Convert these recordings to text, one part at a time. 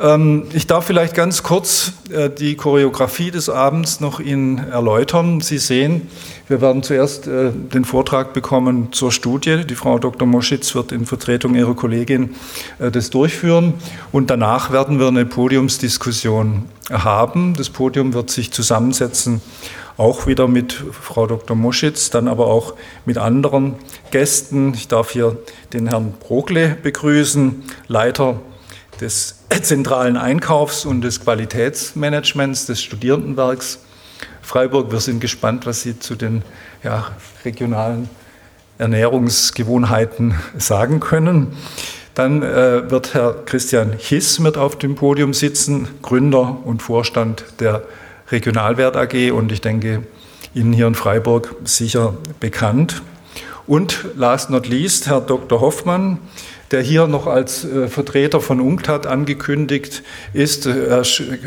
Ähm, ich darf vielleicht ganz kurz äh, die Choreografie des Abends noch Ihnen erläutern. Sie sehen, wir werden zuerst äh, den Vortrag bekommen zur Studie. Die Frau Dr. Moschitz wird in Vertretung ihrer Kollegin äh, das durchführen. Und danach werden wir eine Podiumsdiskussion haben. Das Podium wird sich zusammensetzen, auch wieder mit Frau Dr. Moschitz, dann aber auch mit anderen Gästen. Ich darf hier den Herrn Brogle begrüßen, Leiter des zentralen Einkaufs und des Qualitätsmanagements des Studierendenwerks Freiburg. Wir sind gespannt, was Sie zu den ja, regionalen Ernährungsgewohnheiten sagen können. Dann äh, wird Herr Christian Hiss mit auf dem Podium sitzen, Gründer und Vorstand der Regionalwert AG und ich denke Ihnen hier in Freiburg sicher bekannt. Und last not least Herr Dr. Hoffmann, der hier noch als äh, Vertreter von UNCTAD angekündigt ist, äh,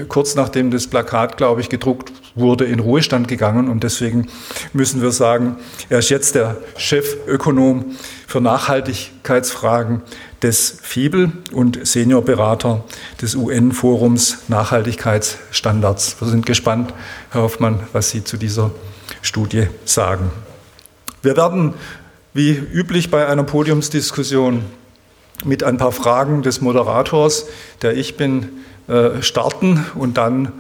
kurz nachdem das Plakat, glaube ich, gedruckt wurde, in Ruhestand gegangen. Und deswegen müssen wir sagen, er ist jetzt der Chefökonom für Nachhaltigkeitsfragen des FIBEL und Seniorberater des UN-Forums Nachhaltigkeitsstandards. Wir sind gespannt, Herr Hoffmann, was Sie zu dieser Studie sagen. Wir werden wie üblich bei einer Podiumsdiskussion mit ein paar Fragen des Moderators, der ich bin, äh, starten und dann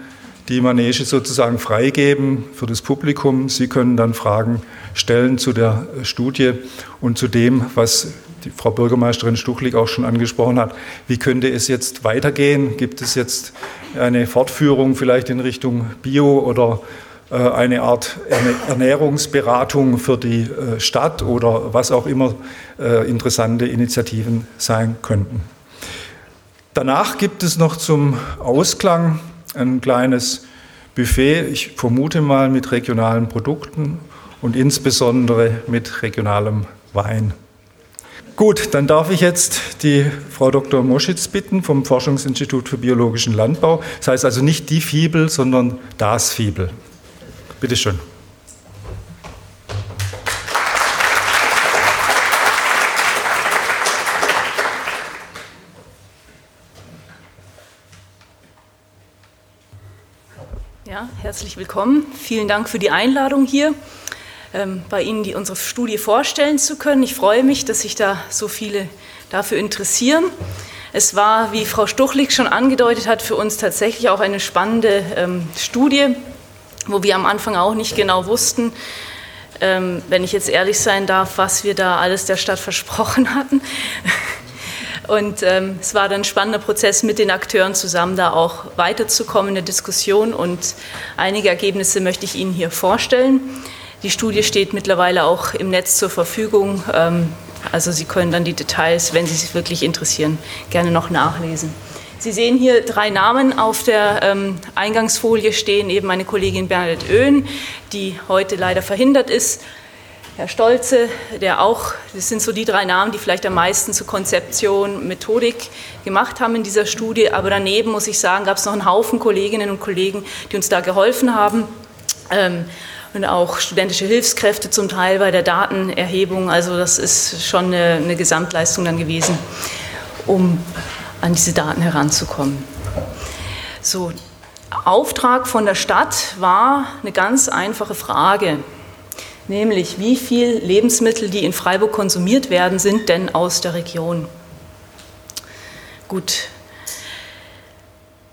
die Manege sozusagen freigeben für das Publikum. Sie können dann Fragen stellen zu der Studie und zu dem, was die Frau Bürgermeisterin Stuchlik auch schon angesprochen hat. Wie könnte es jetzt weitergehen? Gibt es jetzt eine Fortführung vielleicht in Richtung Bio oder eine Art Ernährungsberatung für die äh, Stadt oder was auch immer äh, interessante Initiativen sein könnten. Danach gibt es noch zum Ausklang ein kleines Buffet, ich vermute mal mit regionalen Produkten und insbesondere mit regionalem Wein. Gut, dann darf ich jetzt die Frau Dr. Moschitz bitten vom Forschungsinstitut für biologischen Landbau. Das heißt also nicht die Fibel, sondern das Fibel. Bitte schön. Ja, herzlich willkommen. Vielen Dank für die Einladung hier, ähm, bei Ihnen die, unsere Studie vorstellen zu können. Ich freue mich, dass sich da so viele dafür interessieren. Es war, wie Frau Stuchlik schon angedeutet hat, für uns tatsächlich auch eine spannende ähm, Studie, wo wir am Anfang auch nicht genau wussten, ähm, wenn ich jetzt ehrlich sein darf, was wir da alles der Stadt versprochen hatten. Und ähm, es war dann ein spannender Prozess, mit den Akteuren zusammen da auch weiterzukommen in der Diskussion. Und einige Ergebnisse möchte ich Ihnen hier vorstellen. Die Studie steht mittlerweile auch im Netz zur Verfügung. Ähm, also Sie können dann die Details, wenn Sie sich wirklich interessieren, gerne noch nachlesen. Sie sehen hier drei Namen auf der ähm, Eingangsfolie stehen, eben meine Kollegin Bernadette Oehn, die heute leider verhindert ist, Herr Stolze, der auch, das sind so die drei Namen, die vielleicht am meisten zu Konzeption, Methodik gemacht haben in dieser Studie, aber daneben muss ich sagen, gab es noch einen Haufen Kolleginnen und Kollegen, die uns da geholfen haben. Ähm, und auch studentische Hilfskräfte zum Teil bei der Datenerhebung. Also das ist schon eine, eine Gesamtleistung dann gewesen, um an diese Daten heranzukommen. So, Auftrag von der Stadt war eine ganz einfache Frage, nämlich wie viel Lebensmittel, die in Freiburg konsumiert werden, sind denn aus der Region? Gut.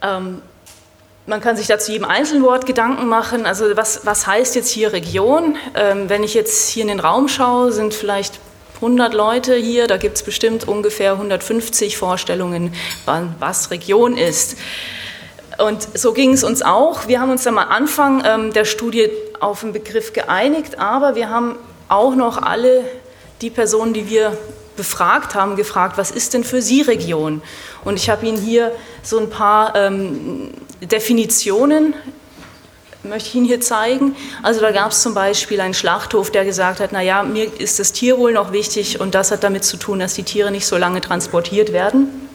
Ähm, man kann sich dazu jedem Einzelwort Gedanken machen. Also was, was heißt jetzt hier Region? Ähm, wenn ich jetzt hier in den Raum schaue, sind vielleicht 100 Leute hier, da gibt es bestimmt ungefähr 150 Vorstellungen, was Region ist. Und so ging es uns auch. Wir haben uns am Anfang ähm, der Studie auf den Begriff geeinigt, aber wir haben auch noch alle die Personen, die wir befragt haben, gefragt, was ist denn für Sie Region? Und ich habe Ihnen hier so ein paar ähm, Definitionen möchte ich Ihnen hier zeigen. Also da gab es zum Beispiel einen Schlachthof, der gesagt hat, naja, mir ist das Tierwohl noch wichtig und das hat damit zu tun, dass die Tiere nicht so lange transportiert werden.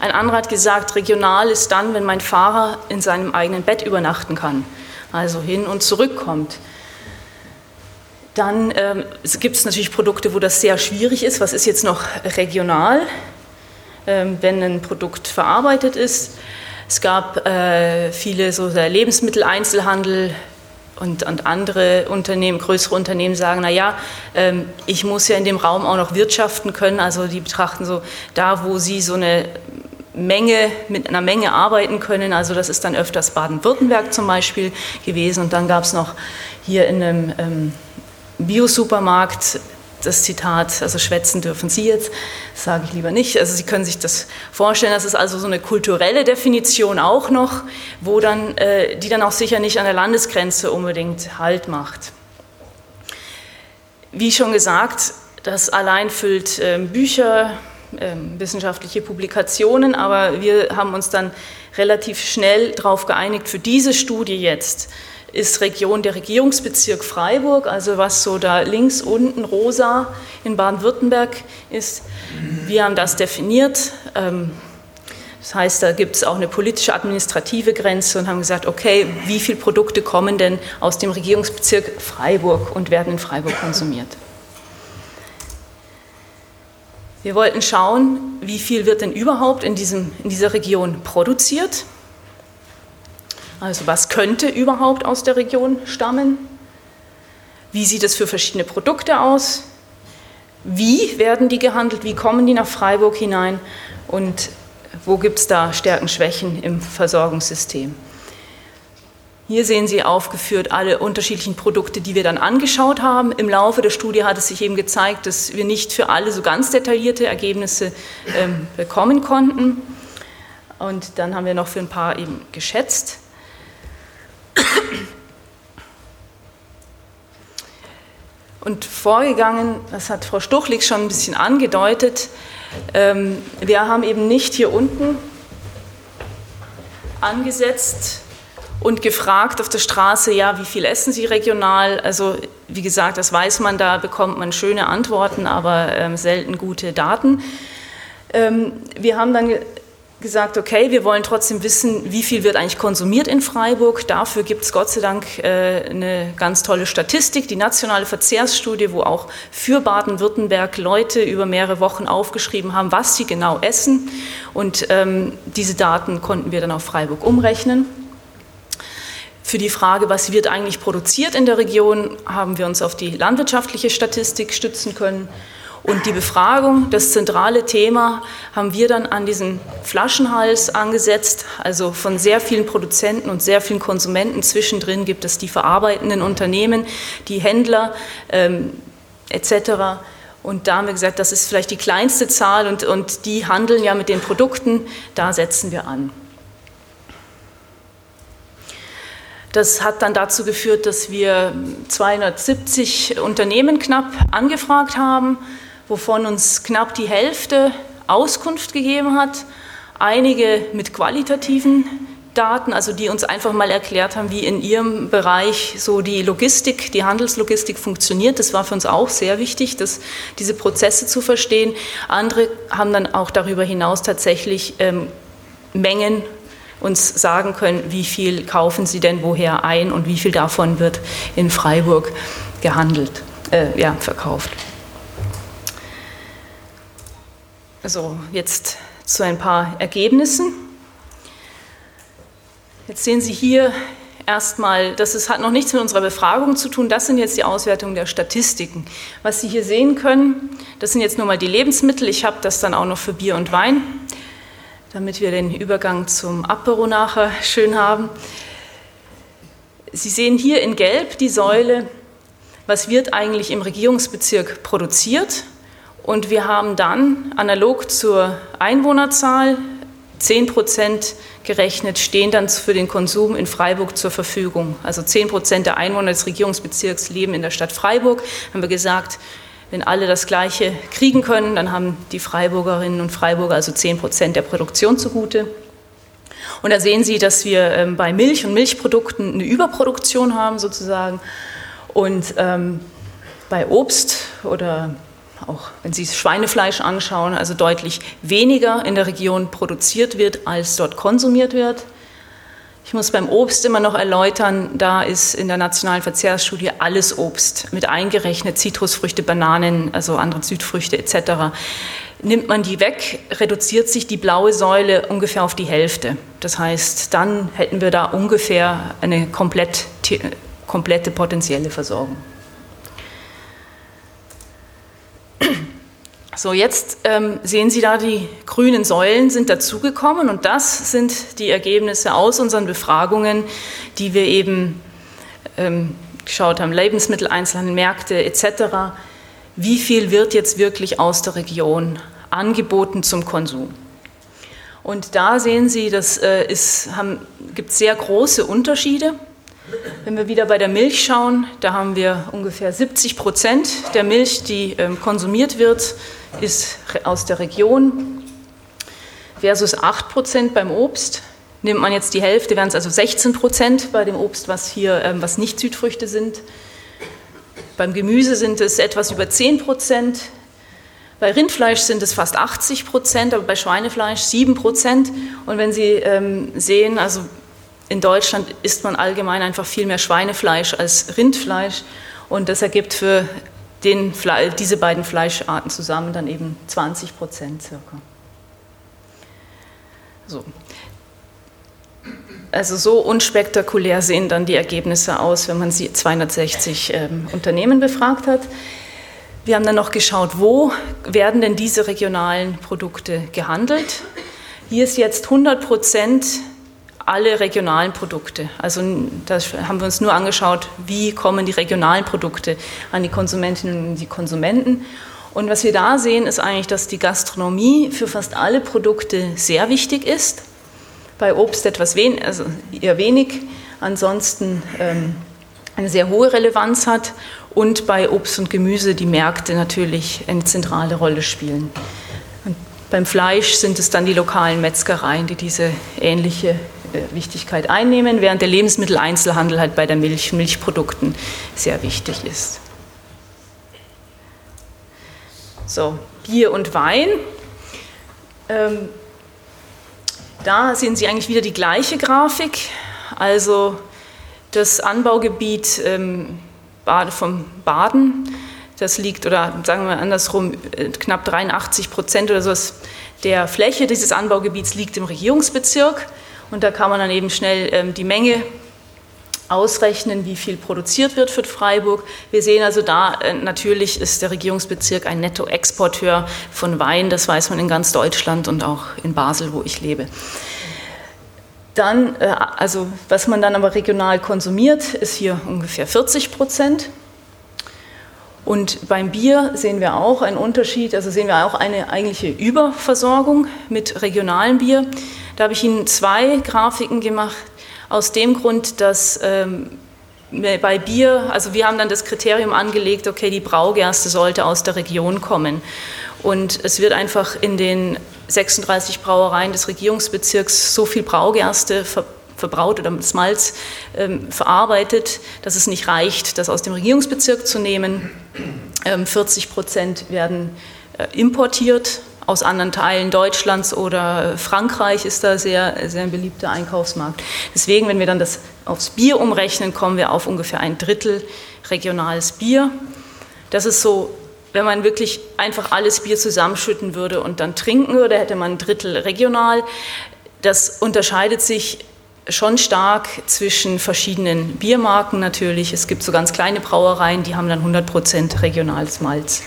Ein anderer hat gesagt, regional ist dann, wenn mein Fahrer in seinem eigenen Bett übernachten kann, also hin und zurückkommt. Dann ähm, gibt es natürlich Produkte, wo das sehr schwierig ist. Was ist jetzt noch regional? ähm, wenn ein Produkt verarbeitet ist. Es gab äh, viele so der Lebensmitteleinzelhandel und, und andere Unternehmen, größere Unternehmen sagen, naja, ähm, ich muss ja in dem Raum auch noch wirtschaften können. Also die betrachten so, da wo sie so eine Menge, mit einer Menge arbeiten können. Also das ist dann öfters Baden-Württemberg zum Beispiel gewesen. Und dann gab es noch hier in einem ähm, Biosupermarkt das Zitat, also schwätzen dürfen Sie jetzt, sage ich lieber nicht. Also Sie können sich das vorstellen, das ist also so eine kulturelle Definition auch noch, wo dann, äh, die dann auch sicher nicht an der Landesgrenze unbedingt Halt macht. Wie schon gesagt, das allein füllt äh, Bücher, ähm, wissenschaftliche Publikationen, aber wir haben uns dann relativ schnell darauf geeinigt, für diese Studie jetzt ist Region der Regierungsbezirk Freiburg, also was so da links unten rosa in Baden-Württemberg ist. Wir haben das definiert. Ähm, das heißt, da gibt es auch eine politische administrative Grenze und haben gesagt, okay, wie viele Produkte kommen denn aus dem Regierungsbezirk Freiburg und werden in Freiburg konsumiert? Wir wollten schauen, wie viel wird denn überhaupt in, diesem, in dieser Region produziert. Also was könnte überhaupt aus der Region stammen? Wie sieht es für verschiedene Produkte aus? Wie werden die gehandelt? Wie kommen die nach Freiburg hinein? Und wo gibt es da Stärken, Schwächen im Versorgungssystem? Hier sehen Sie aufgeführt alle unterschiedlichen Produkte, die wir dann angeschaut haben. Im Laufe der Studie hat es sich eben gezeigt, dass wir nicht für alle so ganz detaillierte Ergebnisse ähm, bekommen konnten. Und dann haben wir noch für ein paar eben geschätzt. Und vorgegangen, das hat Frau Stuchlik schon ein bisschen angedeutet, ähm, wir haben eben nicht hier unten angesetzt und gefragt auf der Straße, ja, wie viel essen Sie regional? Also wie gesagt, das weiß man, da bekommt man schöne Antworten, aber ähm, selten gute Daten. Ähm, wir haben dann gesagt, okay, wir wollen trotzdem wissen, wie viel wird eigentlich konsumiert in Freiburg. Dafür gibt es Gott sei Dank äh, eine ganz tolle Statistik, die nationale Verzehrsstudie, wo auch für Baden-Württemberg Leute über mehrere Wochen aufgeschrieben haben, was sie genau essen. Und ähm, diese Daten konnten wir dann auf Freiburg umrechnen. Für die Frage, was wird eigentlich produziert in der Region, haben wir uns auf die landwirtschaftliche Statistik stützen können. Und die Befragung, das zentrale Thema, haben wir dann an diesen Flaschenhals angesetzt. Also von sehr vielen Produzenten und sehr vielen Konsumenten zwischendrin gibt es die verarbeitenden Unternehmen, die Händler ähm, etc. Und da haben wir gesagt, das ist vielleicht die kleinste Zahl und, und die handeln ja mit den Produkten, da setzen wir an. Das hat dann dazu geführt, dass wir 270 Unternehmen knapp angefragt haben, wovon uns knapp die Hälfte Auskunft gegeben hat, einige mit qualitativen Daten, also die uns einfach mal erklärt haben, wie in ihrem Bereich so die Logistik, die Handelslogistik funktioniert. Das war für uns auch sehr wichtig, dass diese Prozesse zu verstehen. Andere haben dann auch darüber hinaus tatsächlich ähm, Mengen uns sagen können, wie viel kaufen Sie denn woher ein und wie viel davon wird in Freiburg gehandelt, äh, ja, verkauft. So, jetzt zu ein paar Ergebnissen. Jetzt sehen Sie hier erstmal, das ist, hat noch nichts mit unserer Befragung zu tun, das sind jetzt die Auswertungen der Statistiken. Was Sie hier sehen können, das sind jetzt nur mal die Lebensmittel, ich habe das dann auch noch für Bier und Wein damit wir den Übergang zum Apero nachher schön haben. Sie sehen hier in Gelb die Säule, was wird eigentlich im Regierungsbezirk produziert. Und wir haben dann analog zur Einwohnerzahl 10 Prozent gerechnet, stehen dann für den Konsum in Freiburg zur Verfügung. Also 10 Prozent der Einwohner des Regierungsbezirks leben in der Stadt Freiburg. Haben wir gesagt, wenn alle das Gleiche kriegen können, dann haben die Freiburgerinnen und Freiburger also 10 Prozent der Produktion zugute. Und da sehen Sie, dass wir ähm, bei Milch und Milchprodukten eine Überproduktion haben sozusagen. Und ähm, bei Obst oder auch wenn Sie Schweinefleisch anschauen, also deutlich weniger in der Region produziert wird, als dort konsumiert wird. Ich muss beim Obst immer noch erläutern, da ist in der nationalen Verzehrsstudie alles Obst mit eingerechnet, Zitrusfrüchte, Bananen, also andere Südfrüchte etc. Nimmt man die weg, reduziert sich die blaue Säule ungefähr auf die Hälfte. Das heißt, dann hätten wir da ungefähr eine komplett, komplette potenzielle Versorgung. So, jetzt ähm, sehen Sie da, die grünen Säulen sind dazugekommen und das sind die Ergebnisse aus unseren Befragungen, die wir eben ähm, geschaut haben, Lebensmitteleinzelhandel, Märkte etc. Wie viel wird jetzt wirklich aus der Region angeboten zum Konsum? Und da sehen Sie, das äh, gibt sehr große Unterschiede. Wenn wir wieder bei der Milch schauen, da haben wir ungefähr 70 Prozent der Milch, die ähm, konsumiert wird, ist aus der Region versus 8 Prozent beim Obst. Nimmt man jetzt die Hälfte, wären es also 16 Prozent bei dem Obst, was hier, ähm, was nicht Südfrüchte sind. Beim Gemüse sind es etwas über 10 Prozent. Bei Rindfleisch sind es fast 80 Prozent, aber bei Schweinefleisch 7 Prozent. Und wenn Sie ähm, sehen, also in Deutschland isst man allgemein einfach viel mehr Schweinefleisch als Rindfleisch. Und das ergibt für den, diese beiden Fleischarten zusammen dann eben 20 Prozent circa. So. Also so unspektakulär sehen dann die Ergebnisse aus, wenn man sie 260 ähm, Unternehmen befragt hat. Wir haben dann noch geschaut, wo werden denn diese regionalen Produkte gehandelt. Hier ist jetzt 100 Prozent alle regionalen Produkte. Also da haben wir uns nur angeschaut, wie kommen die regionalen Produkte an die Konsumentinnen und die Konsumenten. Und was wir da sehen, ist eigentlich, dass die Gastronomie für fast alle Produkte sehr wichtig ist. Bei Obst etwas wen also eher wenig, ansonsten ähm, eine sehr hohe Relevanz hat und bei Obst und Gemüse die Märkte natürlich eine zentrale Rolle spielen. Und beim Fleisch sind es dann die lokalen Metzgereien, die diese ähnliche äh, Wichtigkeit einnehmen, während der Lebensmitteleinzelhandel halt bei der Milch, Milchprodukten sehr wichtig ist. So, Bier und Wein. Ähm, da sehen Sie eigentlich wieder die gleiche Grafik. Also das Anbaugebiet ähm, vom Baden, das liegt, oder sagen wir andersrum, äh, knapp 83 Prozent oder so der Fläche dieses Anbaugebiets liegt im Regierungsbezirk. Und da kann man dann eben schnell ähm, die Menge ausrechnen, wie viel produziert wird für Freiburg. Wir sehen also da, äh, natürlich ist der Regierungsbezirk ein Nettoexporteur von Wein, das weiß man in ganz Deutschland und auch in Basel, wo ich lebe. Dann, äh, also was man dann aber regional konsumiert, ist hier ungefähr 40 Prozent. Und beim Bier sehen wir auch einen Unterschied, also sehen wir auch eine eigentliche Überversorgung mit regionalem Bier. Da habe ich Ihnen zwei Grafiken gemacht, aus dem Grund, dass ähm, bei Bier, also wir haben dann das Kriterium angelegt, okay, die Braugerste sollte aus der Region kommen. Und es wird einfach in den 36 Brauereien des Regierungsbezirks so viel Braugerste ver verbraut oder das Malz ähm, verarbeitet, dass es nicht reicht, das aus dem Regierungsbezirk zu nehmen. Ähm, 40 Prozent werden äh, importiert aus anderen Teilen Deutschlands oder Frankreich ist da sehr, sehr ein beliebter Einkaufsmarkt. Deswegen, wenn wir dann das aufs Bier umrechnen, kommen wir auf ungefähr ein Drittel regionales Bier. Das ist so, wenn man wirklich einfach alles Bier zusammenschütten würde und dann trinken würde, hätte man ein Drittel regional. Das unterscheidet sich schon stark zwischen verschiedenen Biermarken natürlich. Es gibt so ganz kleine Brauereien, die haben dann 100 Prozent regionales Malz.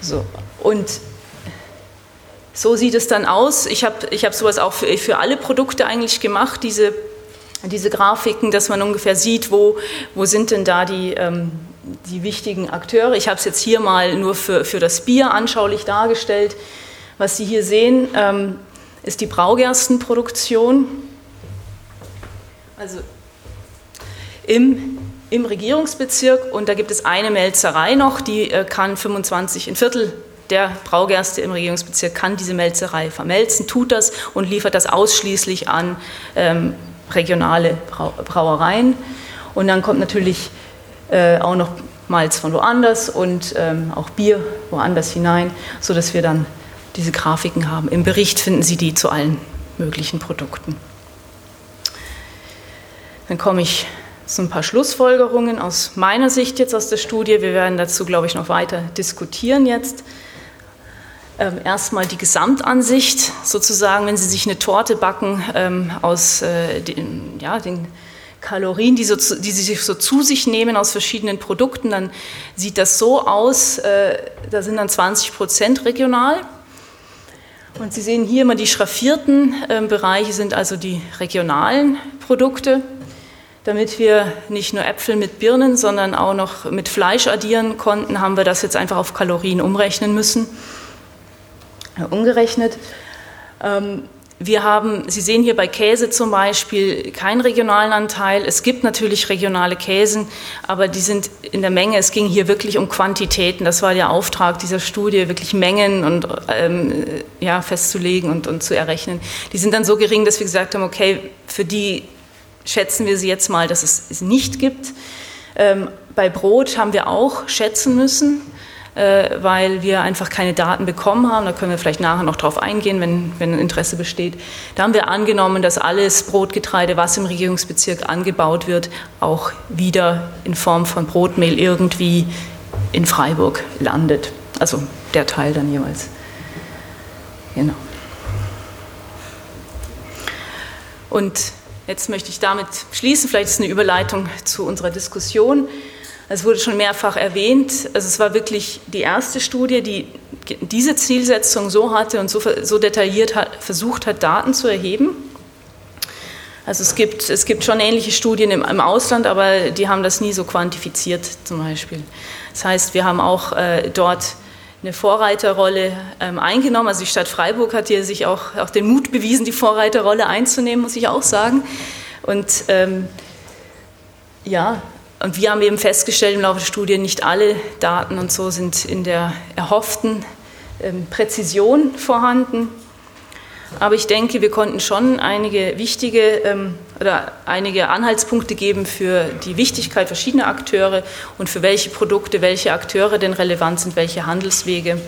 So. Und so sieht es dann aus. Ich habe ich hab sowas auch für, für alle Produkte eigentlich gemacht, diese, diese Grafiken, dass man ungefähr sieht, wo, wo sind denn da die, ähm, die wichtigen Akteure. Ich habe es jetzt hier mal nur für, für das Bier anschaulich dargestellt. Was Sie hier sehen, ähm, ist die Braugerstenproduktion. Also im im Regierungsbezirk und da gibt es eine Melzerei noch, die äh, kann 25, ein Viertel der Braugerste im Regierungsbezirk kann diese Melzerei vermelzen, tut das und liefert das ausschließlich an ähm, regionale Brau Brauereien. Und dann kommt natürlich äh, auch noch Malz von woanders und ähm, auch Bier woanders hinein, sodass wir dann diese Grafiken haben. Im Bericht finden Sie die zu allen möglichen Produkten. Dann komme ich sind ein paar Schlussfolgerungen aus meiner Sicht jetzt aus der Studie. Wir werden dazu, glaube ich, noch weiter diskutieren jetzt. Ähm, erstmal die Gesamtansicht, sozusagen, wenn Sie sich eine Torte backen ähm, aus äh, den, ja, den Kalorien, die, so, die Sie so zu sich nehmen aus verschiedenen Produkten, dann sieht das so aus, äh, da sind dann 20 Prozent regional. Und Sie sehen hier immer die schraffierten äh, Bereiche sind also die regionalen Produkte damit wir nicht nur Äpfel mit Birnen, sondern auch noch mit Fleisch addieren konnten, haben wir das jetzt einfach auf Kalorien umrechnen müssen. Umgerechnet. Ähm, wir haben, Sie sehen hier bei Käse zum Beispiel keinen regionalen Anteil. Es gibt natürlich regionale Käsen, aber die sind in der Menge. Es ging hier wirklich um Quantitäten. Das war der Auftrag dieser Studie, wirklich Mengen und, ähm, ja, festzulegen und, und zu errechnen. Die sind dann so gering, dass wir gesagt haben, okay, für die schätzen wir sie jetzt mal, dass es es nicht gibt. Ähm, bei Brot haben wir auch schätzen müssen, weil wir einfach keine Daten bekommen haben. Da können wir vielleicht nachher noch drauf eingehen, wenn, wenn Interesse besteht. Da haben wir angenommen, dass alles Brotgetreide, was im Regierungsbezirk angebaut wird, auch wieder in Form von Brotmehl irgendwie in Freiburg landet. Also der Teil dann jeweils. Genau. Und Jetzt möchte ich damit schließen. Vielleicht ist eine Überleitung zu unserer Diskussion. Es wurde schon mehrfach erwähnt. Also es war wirklich die erste Studie, die diese Zielsetzung so hatte und so, so detailliert hat, versucht hat, Daten zu erheben. Also es gibt, es gibt schon ähnliche Studien im, im, Ausland, aber die haben das nie so quantifiziert zum Beispiel. Das heißt, wir haben auch äh, dort eine Vorreiterrolle ähm, eingenommen. Also die Stadt Freiburg hat hier sich auch, auch den Mut bewiesen, die Vorreiterrolle einzunehmen, muss ich auch sagen. Und ähm, ja, und wir haben eben festgestellt im Laufe der Studie, nicht alle Daten und so sind in der erhofften ähm, Präzision vorhanden. Aber ich denke, wir konnten schon einige wichtige ähm, oder einige Anhaltspunkte geben für die Wichtigkeit verschiedener Akteure und für welche Produkte welche Akteure denn relevant sind, welche Handelswege.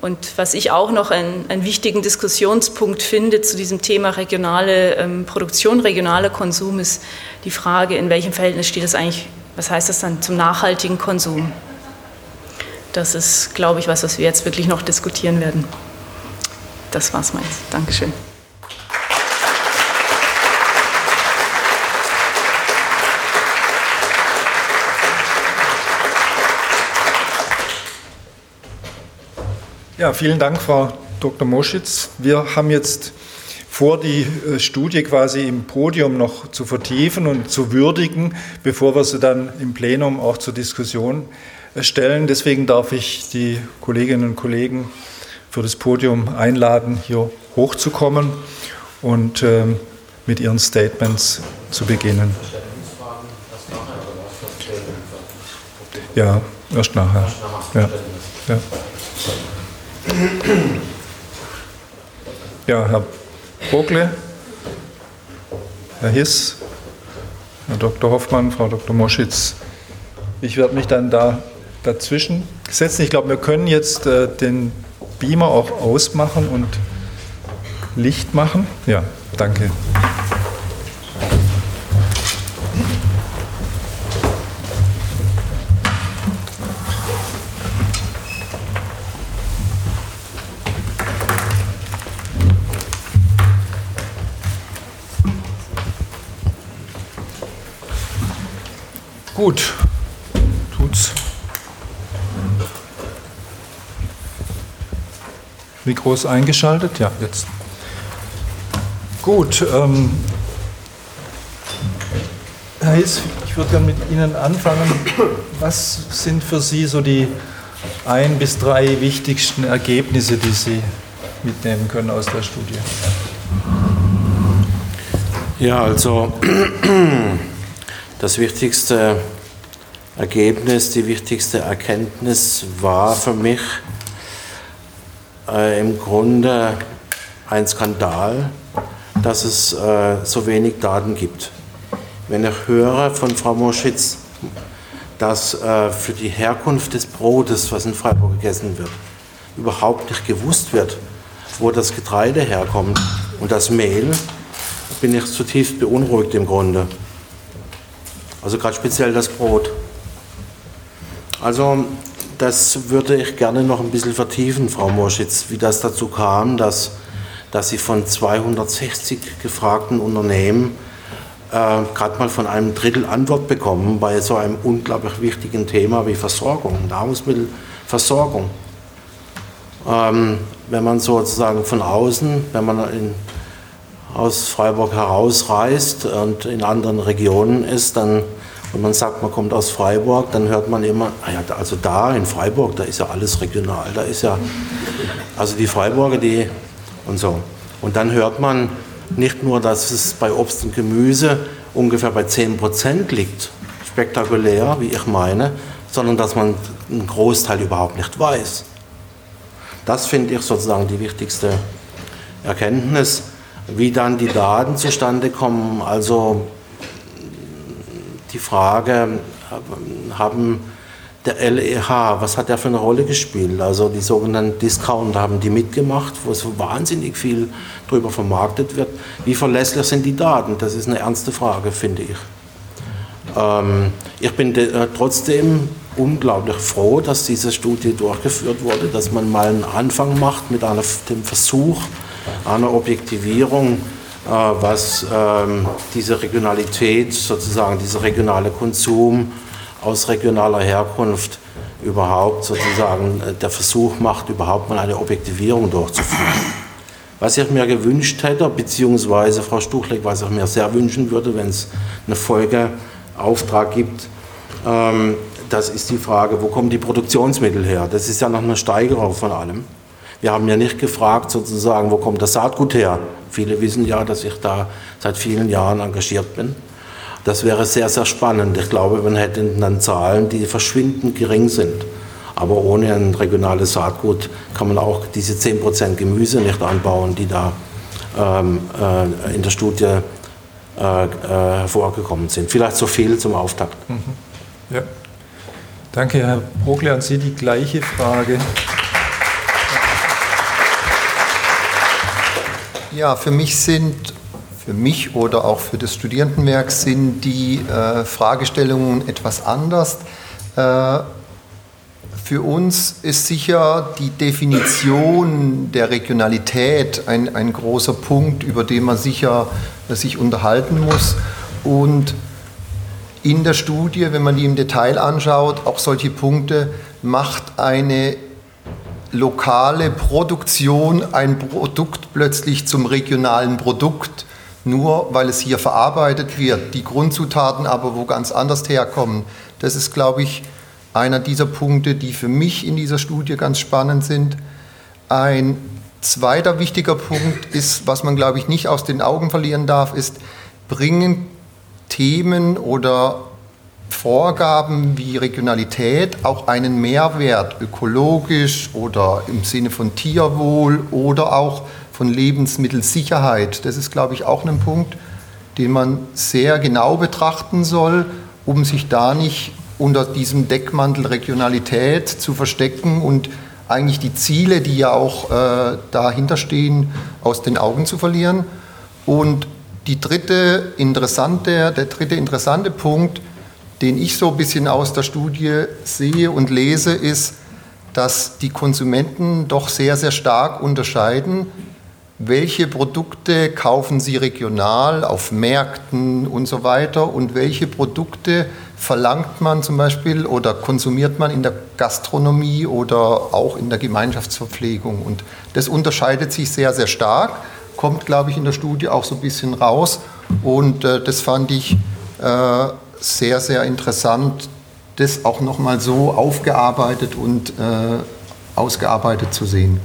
Und was ich auch noch einen, einen wichtigen Diskussionspunkt finde zu diesem Thema regionale ähm, Produktion, regionaler Konsum, ist die Frage, in welchem Verhältnis steht das eigentlich, was heißt das dann zum nachhaltigen Konsum? Das ist, glaube ich, was, was wir jetzt wirklich noch diskutieren werden das war's meins. Dankeschön. Ja, vielen Dank, Frau Dr. Moschitz. Wir haben jetzt vor, die äh, Studie quasi im Podium noch zu vertiefen und zu würdigen, bevor wir sie dann im Plenum auch zur Diskussion stellen. Deswegen darf ich die Kolleginnen und Kollegen für das Podium einladen, hier hochzukommen und ähm, mit ihren Statements zu beginnen. Ja, erst nachher. Ja, ja. Ja Herr Bogle, Herr Hiss, Herr Dr. Hoffmann, Frau Dr. Moschitz. Ich werde mich dann da dazwischen setzen. Ich glaube, wir können jetzt äh, den Beamer auch ausmachen und Licht machen? Ja, danke. Gut, Mikro ist eingeschaltet. Ja, jetzt. Gut. Ähm, Herr Hiss, ich würde gerne mit Ihnen anfangen. Was sind für Sie so die ein bis drei wichtigsten Ergebnisse, die Sie mitnehmen können aus der Studie? Ja, also das wichtigste Ergebnis, die wichtigste Erkenntnis war für mich, äh, im Grunde ein Skandal, dass es äh, so wenig Daten gibt. Wenn ich höre von Frau Moschitz, dass äh, für die Herkunft des Brotes, was in Freiburg gegessen wird, überhaupt nicht gewusst wird, wo das Getreide herkommt und das Mehl, bin ich zutiefst beunruhigt im Grunde. Also gerade speziell das Brot. Also das würde ich gerne noch ein bisschen vertiefen, Frau Morschitz, wie das dazu kam, dass, dass Sie von 260 gefragten Unternehmen äh, gerade mal von einem Drittel Antwort bekommen bei so einem unglaublich wichtigen Thema wie Versorgung, Nahrungsmittelversorgung. Ähm, wenn man sozusagen von außen, wenn man in, aus Freiburg herausreist und in anderen Regionen ist, dann und man sagt, man kommt aus Freiburg, dann hört man immer, ah ja, also da in Freiburg, da ist ja alles regional, da ist ja, also die Freiburger, die und so. Und dann hört man, nicht nur, dass es bei Obst und Gemüse ungefähr bei 10 Prozent liegt, spektakulär, wie ich meine, sondern dass man einen Großteil überhaupt nicht weiß. Das finde ich sozusagen die wichtigste Erkenntnis. Wie dann die Daten zustande kommen, also die Frage, haben der LEH, was hat der für eine Rolle gespielt? Also die sogenannten Discounter haben die mitgemacht, wo so wahnsinnig viel darüber vermarktet wird. Wie verlässlich sind die Daten? Das ist eine ernste Frage, finde ich. Ähm, ich bin äh, trotzdem unglaublich froh, dass diese Studie durchgeführt wurde, dass man mal einen Anfang macht mit einer, dem Versuch einer Objektivierung, was ähm, diese Regionalität, sozusagen dieser regionale Konsum, aus regionaler Herkunft überhaupt sozusagen äh, der Versuch macht, überhaupt mal eine Objektivierung durchzuführen. Was ich mir gewünscht hätte, beziehungsweise Frau Stuchleck, was ich mir sehr wünschen würde, wenn es eine Folgeauftrag gibt, ähm, das ist die Frage, wo kommen die Produktionsmittel her? Das ist ja noch eine Steigerung von allem. Wir haben ja nicht gefragt, sozusagen, wo kommt das Saatgut her? Viele wissen ja, dass ich da seit vielen Jahren engagiert bin. Das wäre sehr, sehr spannend. Ich glaube, man hätte dann Zahlen, die verschwindend gering sind. Aber ohne ein regionales Saatgut kann man auch diese 10% Gemüse nicht anbauen, die da ähm, äh, in der Studie äh, äh, hervorgekommen sind. Vielleicht so viel zum Auftakt. Mhm. Ja. Danke, Herr Brogle. An Sie die gleiche Frage. Ja, für mich sind für mich oder auch für das Studierendenwerk sind die äh, Fragestellungen etwas anders. Äh, für uns ist sicher die Definition der Regionalität ein, ein großer Punkt, über den man sicher äh, sich unterhalten muss. Und in der Studie, wenn man die im Detail anschaut, auch solche Punkte, macht eine lokale Produktion ein Produkt plötzlich zum regionalen Produkt nur weil es hier verarbeitet wird, die Grundzutaten aber wo ganz anders herkommen. Das ist, glaube ich, einer dieser Punkte, die für mich in dieser Studie ganz spannend sind. Ein zweiter wichtiger Punkt ist, was man, glaube ich, nicht aus den Augen verlieren darf, ist, bringen Themen oder Vorgaben wie Regionalität auch einen Mehrwert ökologisch oder im Sinne von Tierwohl oder auch von Lebensmittelsicherheit. Das ist, glaube ich, auch ein Punkt, den man sehr genau betrachten soll, um sich da nicht unter diesem Deckmantel Regionalität zu verstecken und eigentlich die Ziele, die ja auch äh, dahinter stehen, aus den Augen zu verlieren. Und die dritte interessante, der dritte interessante Punkt, den ich so ein bisschen aus der Studie sehe und lese, ist, dass die Konsumenten doch sehr, sehr stark unterscheiden welche Produkte kaufen Sie regional auf Märkten und so weiter und welche Produkte verlangt man zum Beispiel oder konsumiert man in der Gastronomie oder auch in der Gemeinschaftsverpflegung. Und das unterscheidet sich sehr, sehr stark, kommt, glaube ich, in der Studie auch so ein bisschen raus. Und äh, das fand ich äh, sehr, sehr interessant, das auch nochmal so aufgearbeitet und äh, ausgearbeitet zu sehen.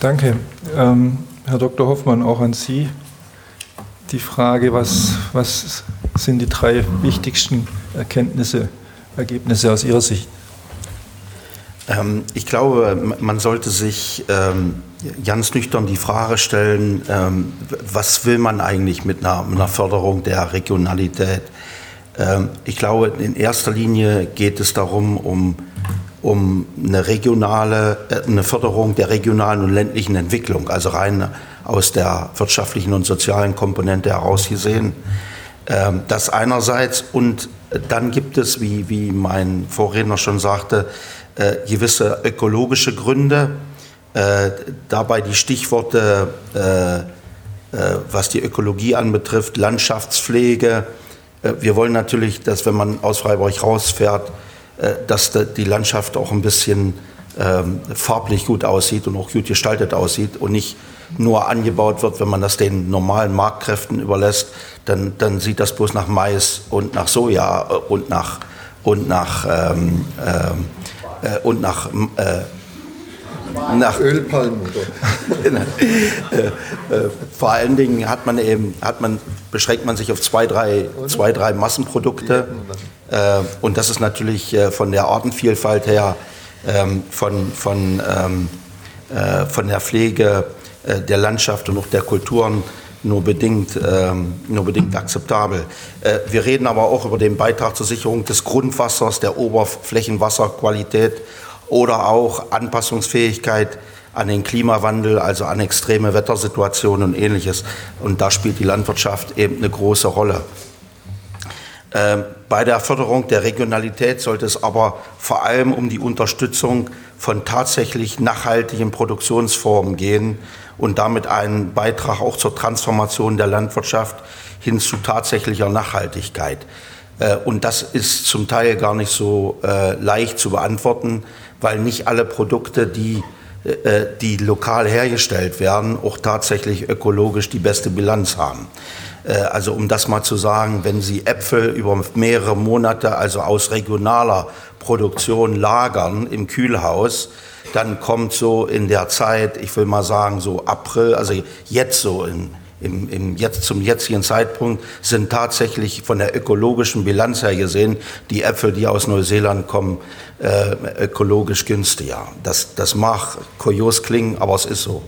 Danke. Ähm, Herr Dr. Hoffmann, auch an Sie die Frage, was, was sind die drei wichtigsten Erkenntnisse, Ergebnisse aus Ihrer Sicht? Ähm, ich glaube, man sollte sich ähm, ganz nüchtern die Frage stellen, ähm, was will man eigentlich mit einer, Förderung der Regionalität? Ich glaube, in erster Linie geht es darum, um um eine regionale, äh, eine Förderung der regionalen und ländlichen Entwicklung, also rein aus der wirtschaftlichen und sozialen Komponente heraus gesehen. Das einerseits und dann gibt es, wie, wie mein Vorredner schon sagte, äh, gewisse ökologische Gründe. Äh, dabei die Stichworte, äh, äh was die Ökologie anbetrifft, Landschaftspflege. Äh, wir wollen natürlich, dass wenn man aus Freiburg rausfährt, äh, dass die Landschaft auch ein bisschen ähm, farblich gut aussieht und auch gut gestaltet aussieht und nicht nur angebaut wird, wenn man das den normalen Marktkräften überlässt, dann, dann sieht das bloß nach Mais und nach Soja und nach, und nach, ähm, ähm, äh, und nach, äh, nach Ölpalmen. äh, äh, vor allen Dingen hat man eben, hat man, beschränkt man sich auf zwei, drei, zwei, drei Massenprodukte. Äh, und das ist natürlich von der Artenvielfalt her, ähm, von, von, ähm, von der Pflege der Landschaft und auch der Kulturen nur bedingt, ähm, nur bedingt akzeptabel. Äh, wir reden aber auch über den Beitrag zur Sicherung des Grundwassers, der Oberflächenwasserqualität oder auch Anpassungsfähigkeit an den Klimawandel, also an extreme Wettersituationen und ähnliches. Und da spielt die Landwirtschaft eben eine große Rolle. Ähm, bei der Förderung der Regionalität sollte es aber vor allem um die Unterstützung von tatsächlich nachhaltigen Produktionsformen gehen und damit einen Beitrag auch zur Transformation der Landwirtschaft hin zu tatsächlicher Nachhaltigkeit. Äh, und das ist zum Teil gar nicht so äh, leicht zu beantworten, weil nicht alle Produkte, die, äh, die lokal hergestellt werden, auch tatsächlich ökologisch die beste Bilanz haben. Also um das mal zu sagen, wenn Sie Äpfel über mehrere Monate, also aus regionaler Produktion lagern im Kühlhaus, dann kommt so in der Zeit, ich will mal sagen so April, also jetzt so in, im, im jetzt, zum jetzigen Zeitpunkt sind tatsächlich von der ökologischen Bilanz her gesehen die Äpfel, die aus Neuseeland kommen, äh, ökologisch günstiger. Das, das mag kurios klingen, aber es ist so.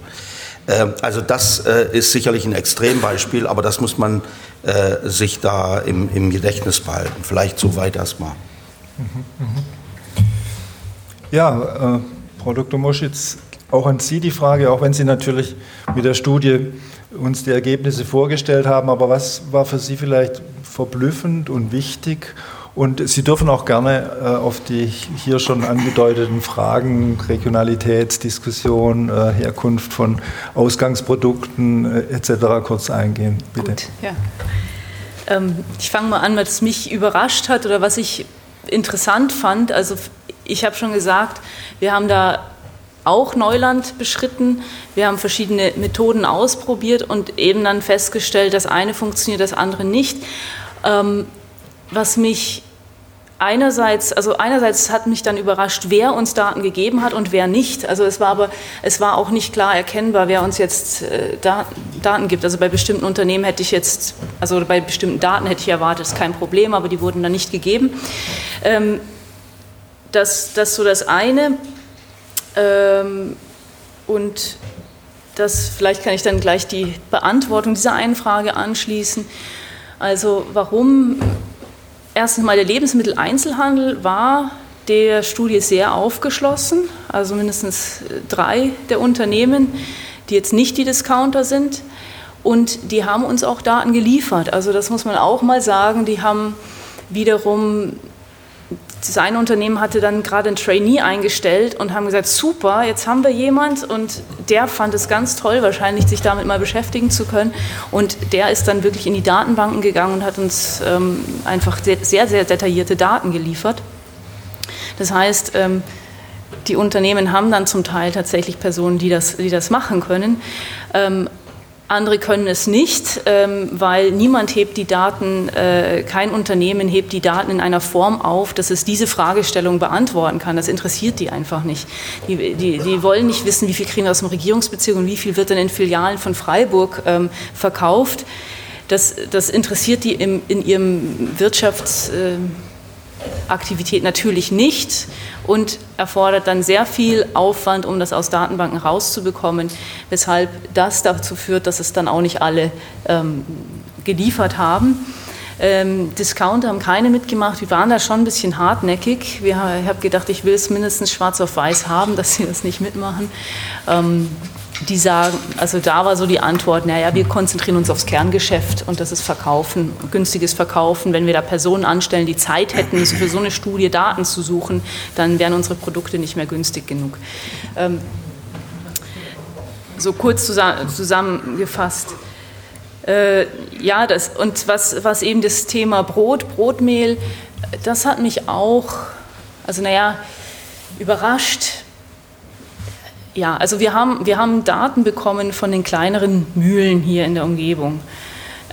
Äh, also das äh, ist sicherlich ein Extrembeispiel, aber das muss man äh, sich da im, im Gedächtnis behalten. Vielleicht so weit erstmal. Mhm, mhm. Ja, äh, Frau Dr. Moschitz, auch an Sie die Frage, auch wenn Sie natürlich mit der Studie uns die Ergebnisse vorgestellt haben, aber was war für Sie vielleicht verblüffend und wichtig? Und Sie dürfen auch gerne äh, auf die hier schon angedeuteten Fragen, Regionalitätsdiskussion, äh, Herkunft von Ausgangsprodukten äh, etc. kurz eingehen. Bitte. Gut, ja. Ähm, ich fange mal an, was mich überrascht hat oder was ich interessant fand. Also ich habe schon gesagt, wir haben da auch Neuland beschritten. Wir haben verschiedene Methoden ausprobiert und eben dann festgestellt, das eine funktioniert, das andere nicht. Ähm, was mich einerseits, also einerseits hat mich dann überrascht, wer uns Daten gegeben hat und wer nicht. Also es war aber, es war auch nicht klar erkennbar, wer uns jetzt äh, Daten gibt. Also bei bestimmten Unternehmen hätte ich jetzt, also bei bestimmten Daten hätte ich erwartet, ist kein Problem, aber die wurden dann nicht gegeben. Ähm, das, das so das eine. Ähm, und das, vielleicht kann ich dann gleich die Beantwortung dieser einen Frage anschließen. Also warum erstens mal der Lebensmitteleinzelhandel war der Studie sehr aufgeschlossen, also mindestens drei der Unternehmen, die jetzt nicht die Discounter sind. Und die haben uns auch Daten geliefert. Also das muss man auch mal sagen. Die haben wiederum sein Unternehmen hatte dann gerade ein Trainee eingestellt und haben gesagt, super, jetzt haben wir jemand und der fand es ganz toll, wahrscheinlich sich damit mal beschäftigen zu können. Und der ist dann wirklich in die Datenbanken gegangen und hat uns ähm, einfach sehr, sehr, sehr detaillierte Daten geliefert. Das heißt, ähm, die Unternehmen haben dann zum Teil tatsächlich Personen, die das, die das machen können. Ähm, andere können es nicht, ähm, weil niemand hebt die Daten, äh, kein Unternehmen hebt die Daten in einer Form auf, dass es diese Fragestellung beantworten kann. Das interessiert die einfach nicht. Die, die, die wollen nicht wissen, wie viel kriegen wir aus dem Regierungsbezirk und wie viel wird dann in Filialen von Freiburg ähm, verkauft. Das, das interessiert die im, in ihrem Wirtschafts... Aktivität natürlich nicht und erfordert dann sehr viel Aufwand, um das aus Datenbanken rauszubekommen, weshalb das dazu führt, dass es dann auch nicht alle ähm, geliefert haben. Ähm, Discounter haben keine mitgemacht. Wir waren da schon ein bisschen hartnäckig. Wir, ich habe gedacht, ich will es mindestens schwarz auf weiß haben, dass sie das nicht mitmachen. Ähm, die sagen, also da war so die Antwort, naja, wir konzentrieren uns aufs Kerngeschäft und das ist Verkaufen, günstiges Verkaufen. Wenn wir da Personen anstellen, die Zeit hätten, für so eine Studie Daten zu suchen, dann wären unsere Produkte nicht mehr günstig genug. Ähm, so kurz zusammengefasst. Äh, ja, das, und was, was eben das Thema Brot, Brotmehl, das hat mich auch, also naja, überrascht ja, also wir haben, wir haben Daten bekommen von den kleineren Mühlen hier in der Umgebung.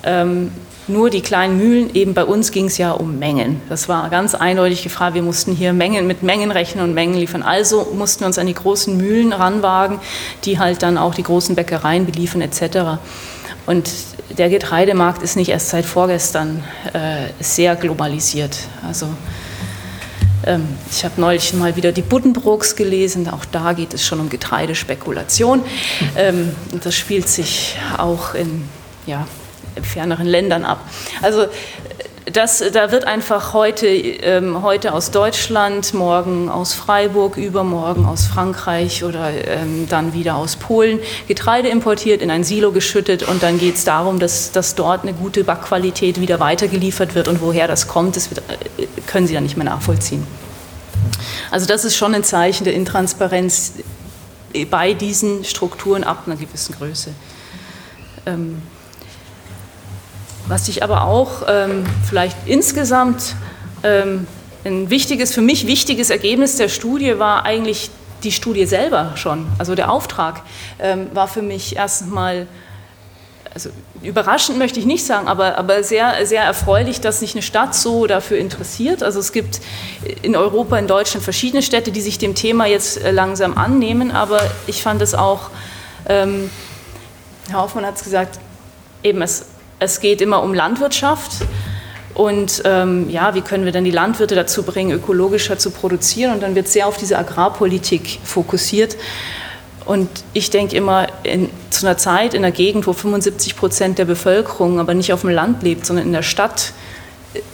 Ähm, nur die kleinen Mühlen, eben bei uns ging es ja um Mengen. Das war ganz eindeutig gefragt. Wir mussten hier Mengen mit Mengen rechnen und Mengen liefern. Also mussten wir uns an die großen Mühlen ranwagen, die halt dann auch die großen Bäckereien beliefern etc. Und der Getreidemarkt ist nicht erst seit vorgestern äh, sehr globalisiert. Also ich habe neulich mal wieder die Buddenbrooks gelesen, auch da geht es schon um Getreidespekulation. Ähm, das spielt sich auch in ja, ferneren Ländern ab. Also das, da wird einfach heute, ähm, heute aus Deutschland, morgen aus Freiburg, übermorgen aus Frankreich oder ähm, dann wieder aus Polen Getreide importiert, in ein Silo geschüttet und dann geht es darum, dass, dass dort eine gute Backqualität wieder weitergeliefert wird und woher das kommt, das wird, äh, können Sie dann nicht mehr nachvollziehen. Also das ist schon ein Zeichen der Intransparenz bei diesen Strukturen ab einer gewissen Größe. Ähm, was ich aber auch ähm, vielleicht insgesamt ähm, ein wichtiges, für mich wichtiges Ergebnis der Studie war eigentlich die Studie selber schon. Also der Auftrag ähm, war für mich erstmal, also überraschend möchte ich nicht sagen, aber, aber sehr, sehr erfreulich, dass sich eine Stadt so dafür interessiert. Also es gibt in Europa, in Deutschland verschiedene Städte, die sich dem Thema jetzt äh, langsam annehmen, aber ich fand es auch, ähm, Herr Hoffmann hat es gesagt, eben es es geht immer um Landwirtschaft. Und ähm, ja, wie können wir denn die Landwirte dazu bringen, ökologischer zu produzieren? Und dann wird sehr auf diese Agrarpolitik fokussiert. Und ich denke immer, in, zu einer Zeit in einer Gegend, wo 75 Prozent der Bevölkerung aber nicht auf dem Land lebt, sondern in der Stadt,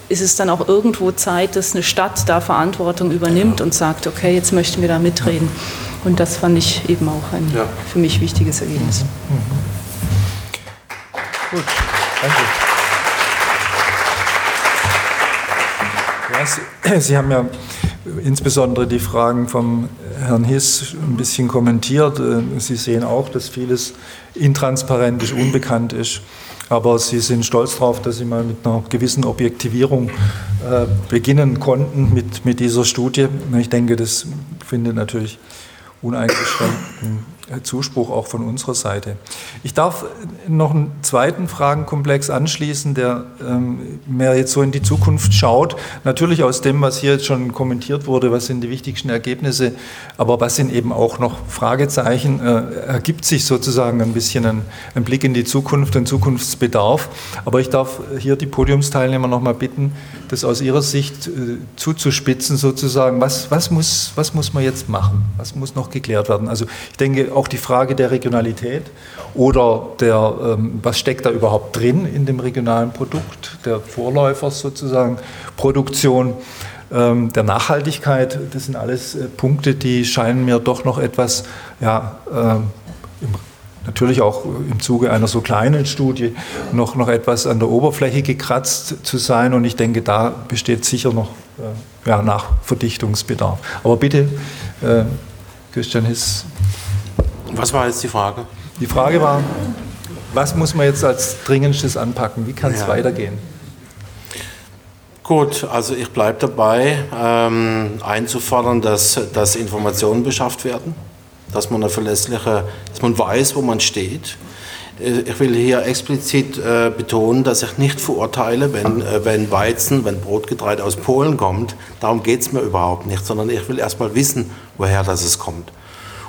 ist es dann auch irgendwo Zeit, dass eine Stadt da Verantwortung übernimmt und sagt, okay, jetzt möchten wir da mitreden. Und das fand ich eben auch ein ja. für mich wichtiges Ergebnis. Mhm. Gut. Danke. Ja, Sie, Sie, haben ja insbesondere die Fragen vom Herrn Hiss ein bisschen kommentiert. Äh, Sie sehen auch, dass vieles intransparent ist, unbekannt ist. Aber Sie sind stolz darauf, dass Sie mal mit einer gewissen Objektivierung äh, beginnen konnten mit, mit dieser Studie. Ich denke, das findet natürlich uneingeschränkten Zuspruch auch von unserer Seite. Ich darf noch einen zweiten Fragenkomplex anschließen, der ähm, mehr jetzt so in die Zukunft schaut. Natürlich aus dem, was hier jetzt schon kommentiert wurde, was sind die wichtigsten Ergebnisse, aber was sind eben auch noch Fragezeichen, äh, ergibt sich sozusagen ein bisschen ein, ein, Blick in die Zukunft, ein Zukunftsbedarf. Aber ich darf hier die Podiumsteilnehmer noch mal bitten, das aus ihrer Sicht äh, zuzuspitzen sozusagen. Was, was, muss, was muss man jetzt machen? Was muss noch geklärt werden? Also ich denke, auch die Frage der Regionalität oder der, ähm, was steckt da überhaupt drin in dem regionalen Produkt, der Vorläufer sozusagen, Produktion, ähm, der Nachhaltigkeit, das sind alles äh, Punkte, die scheinen mir doch noch etwas, ja, äh, im, natürlich auch im Zuge einer so kleinen Studie noch, noch etwas an der Oberfläche gekratzt zu sein und ich denke, da besteht sicher noch äh, ja, Nachverdichtungsbedarf. Aber bitte, äh, Christian Hiss, was war jetzt die Frage? Die Frage war, was muss man jetzt als dringendstes anpacken? Wie kann es ja. weitergehen? Gut, also ich bleibe dabei, ähm, einzufordern, dass, dass Informationen beschafft werden, dass man eine verlässliche, dass man weiß, wo man steht. Äh, ich will hier explizit äh, betonen, dass ich nicht verurteile, wenn, äh, wenn Weizen, wenn Brotgetreide aus Polen kommt. Darum geht es mir überhaupt nicht, sondern ich will erstmal wissen, woher das es kommt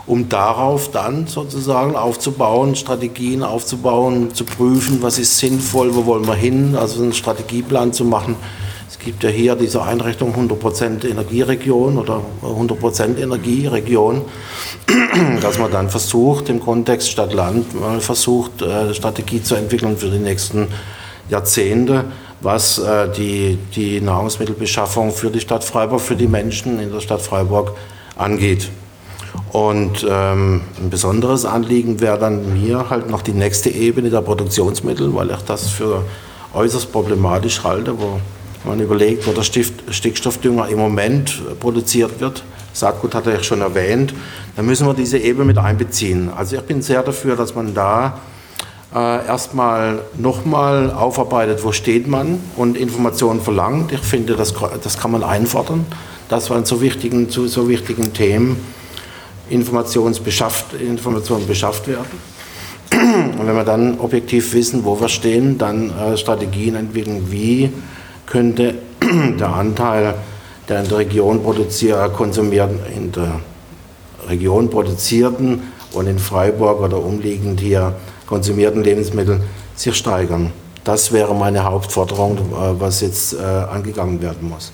um darauf dann sozusagen aufzubauen, Strategien aufzubauen, zu prüfen, was ist sinnvoll, wo wollen wir hin, also einen Strategieplan zu machen. Es gibt ja hier diese Einrichtung 100% Energieregion oder 100% Energieregion, dass man dann versucht, im Kontext Stadt-Land, versucht, äh, Strategie zu entwickeln für die nächsten Jahrzehnte, was äh, die, die Nahrungsmittelbeschaffung für die Stadt Freiburg, für die Menschen in der Stadt Freiburg angeht. Und ähm, ein besonderes Anliegen wäre dann mir halt noch die nächste Ebene der Produktionsmittel, weil ich das für äußerst problematisch halte, wo man überlegt, wo der Stickstoffdünger im Moment produziert wird. Saatgut hat er ja schon erwähnt. Da müssen wir diese Ebene mit einbeziehen. Also ich bin sehr dafür, dass man da äh, erstmal nochmal aufarbeitet, wo steht man und Informationen verlangt. Ich finde, das, das kann man einfordern, dass man zu wichtigen, zu so wichtigen Themen Informationsbeschafft, Informationen beschafft werden. Und wenn wir dann objektiv wissen, wo wir stehen, dann äh, Strategien entwickeln, wie könnte der Anteil der in der Region produzier, konsumierten, in der Region produzierten und in Freiburg oder umliegend hier konsumierten Lebensmittel sich steigern. Das wäre meine Hauptforderung, äh, was jetzt äh, angegangen werden muss.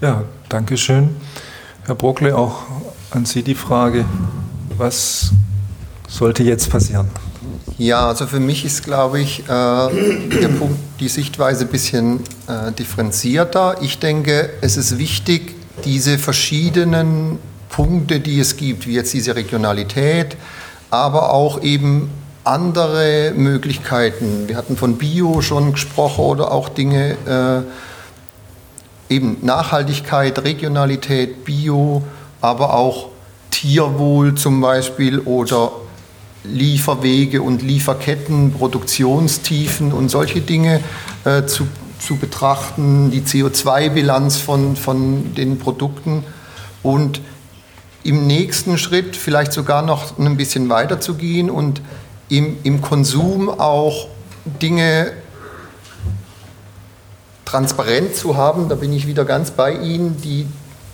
Ja, danke schön. Herr Brockle, auch an Sie die Frage, was sollte jetzt passieren? Ja, also für mich ist, glaube ich, äh, der Punkt, die Sichtweise ein bisschen äh, differenzierter. Ich denke, es ist wichtig, diese verschiedenen Punkte, die es gibt, wie jetzt diese Regionalität, aber auch eben andere Möglichkeiten. Wir hatten von Bio schon gesprochen oder auch Dinge, äh, eben Nachhaltigkeit, Regionalität, Bio, aber auch Tierwohl zum Beispiel oder Lieferwege und Lieferketten, Produktionstiefen und solche Dinge äh, zu, zu betrachten, die CO2-Bilanz von, von den Produkten. Und im nächsten Schritt vielleicht sogar noch ein bisschen weiter zu gehen und im, im Konsum auch Dinge transparent zu haben, da bin ich wieder ganz bei Ihnen, die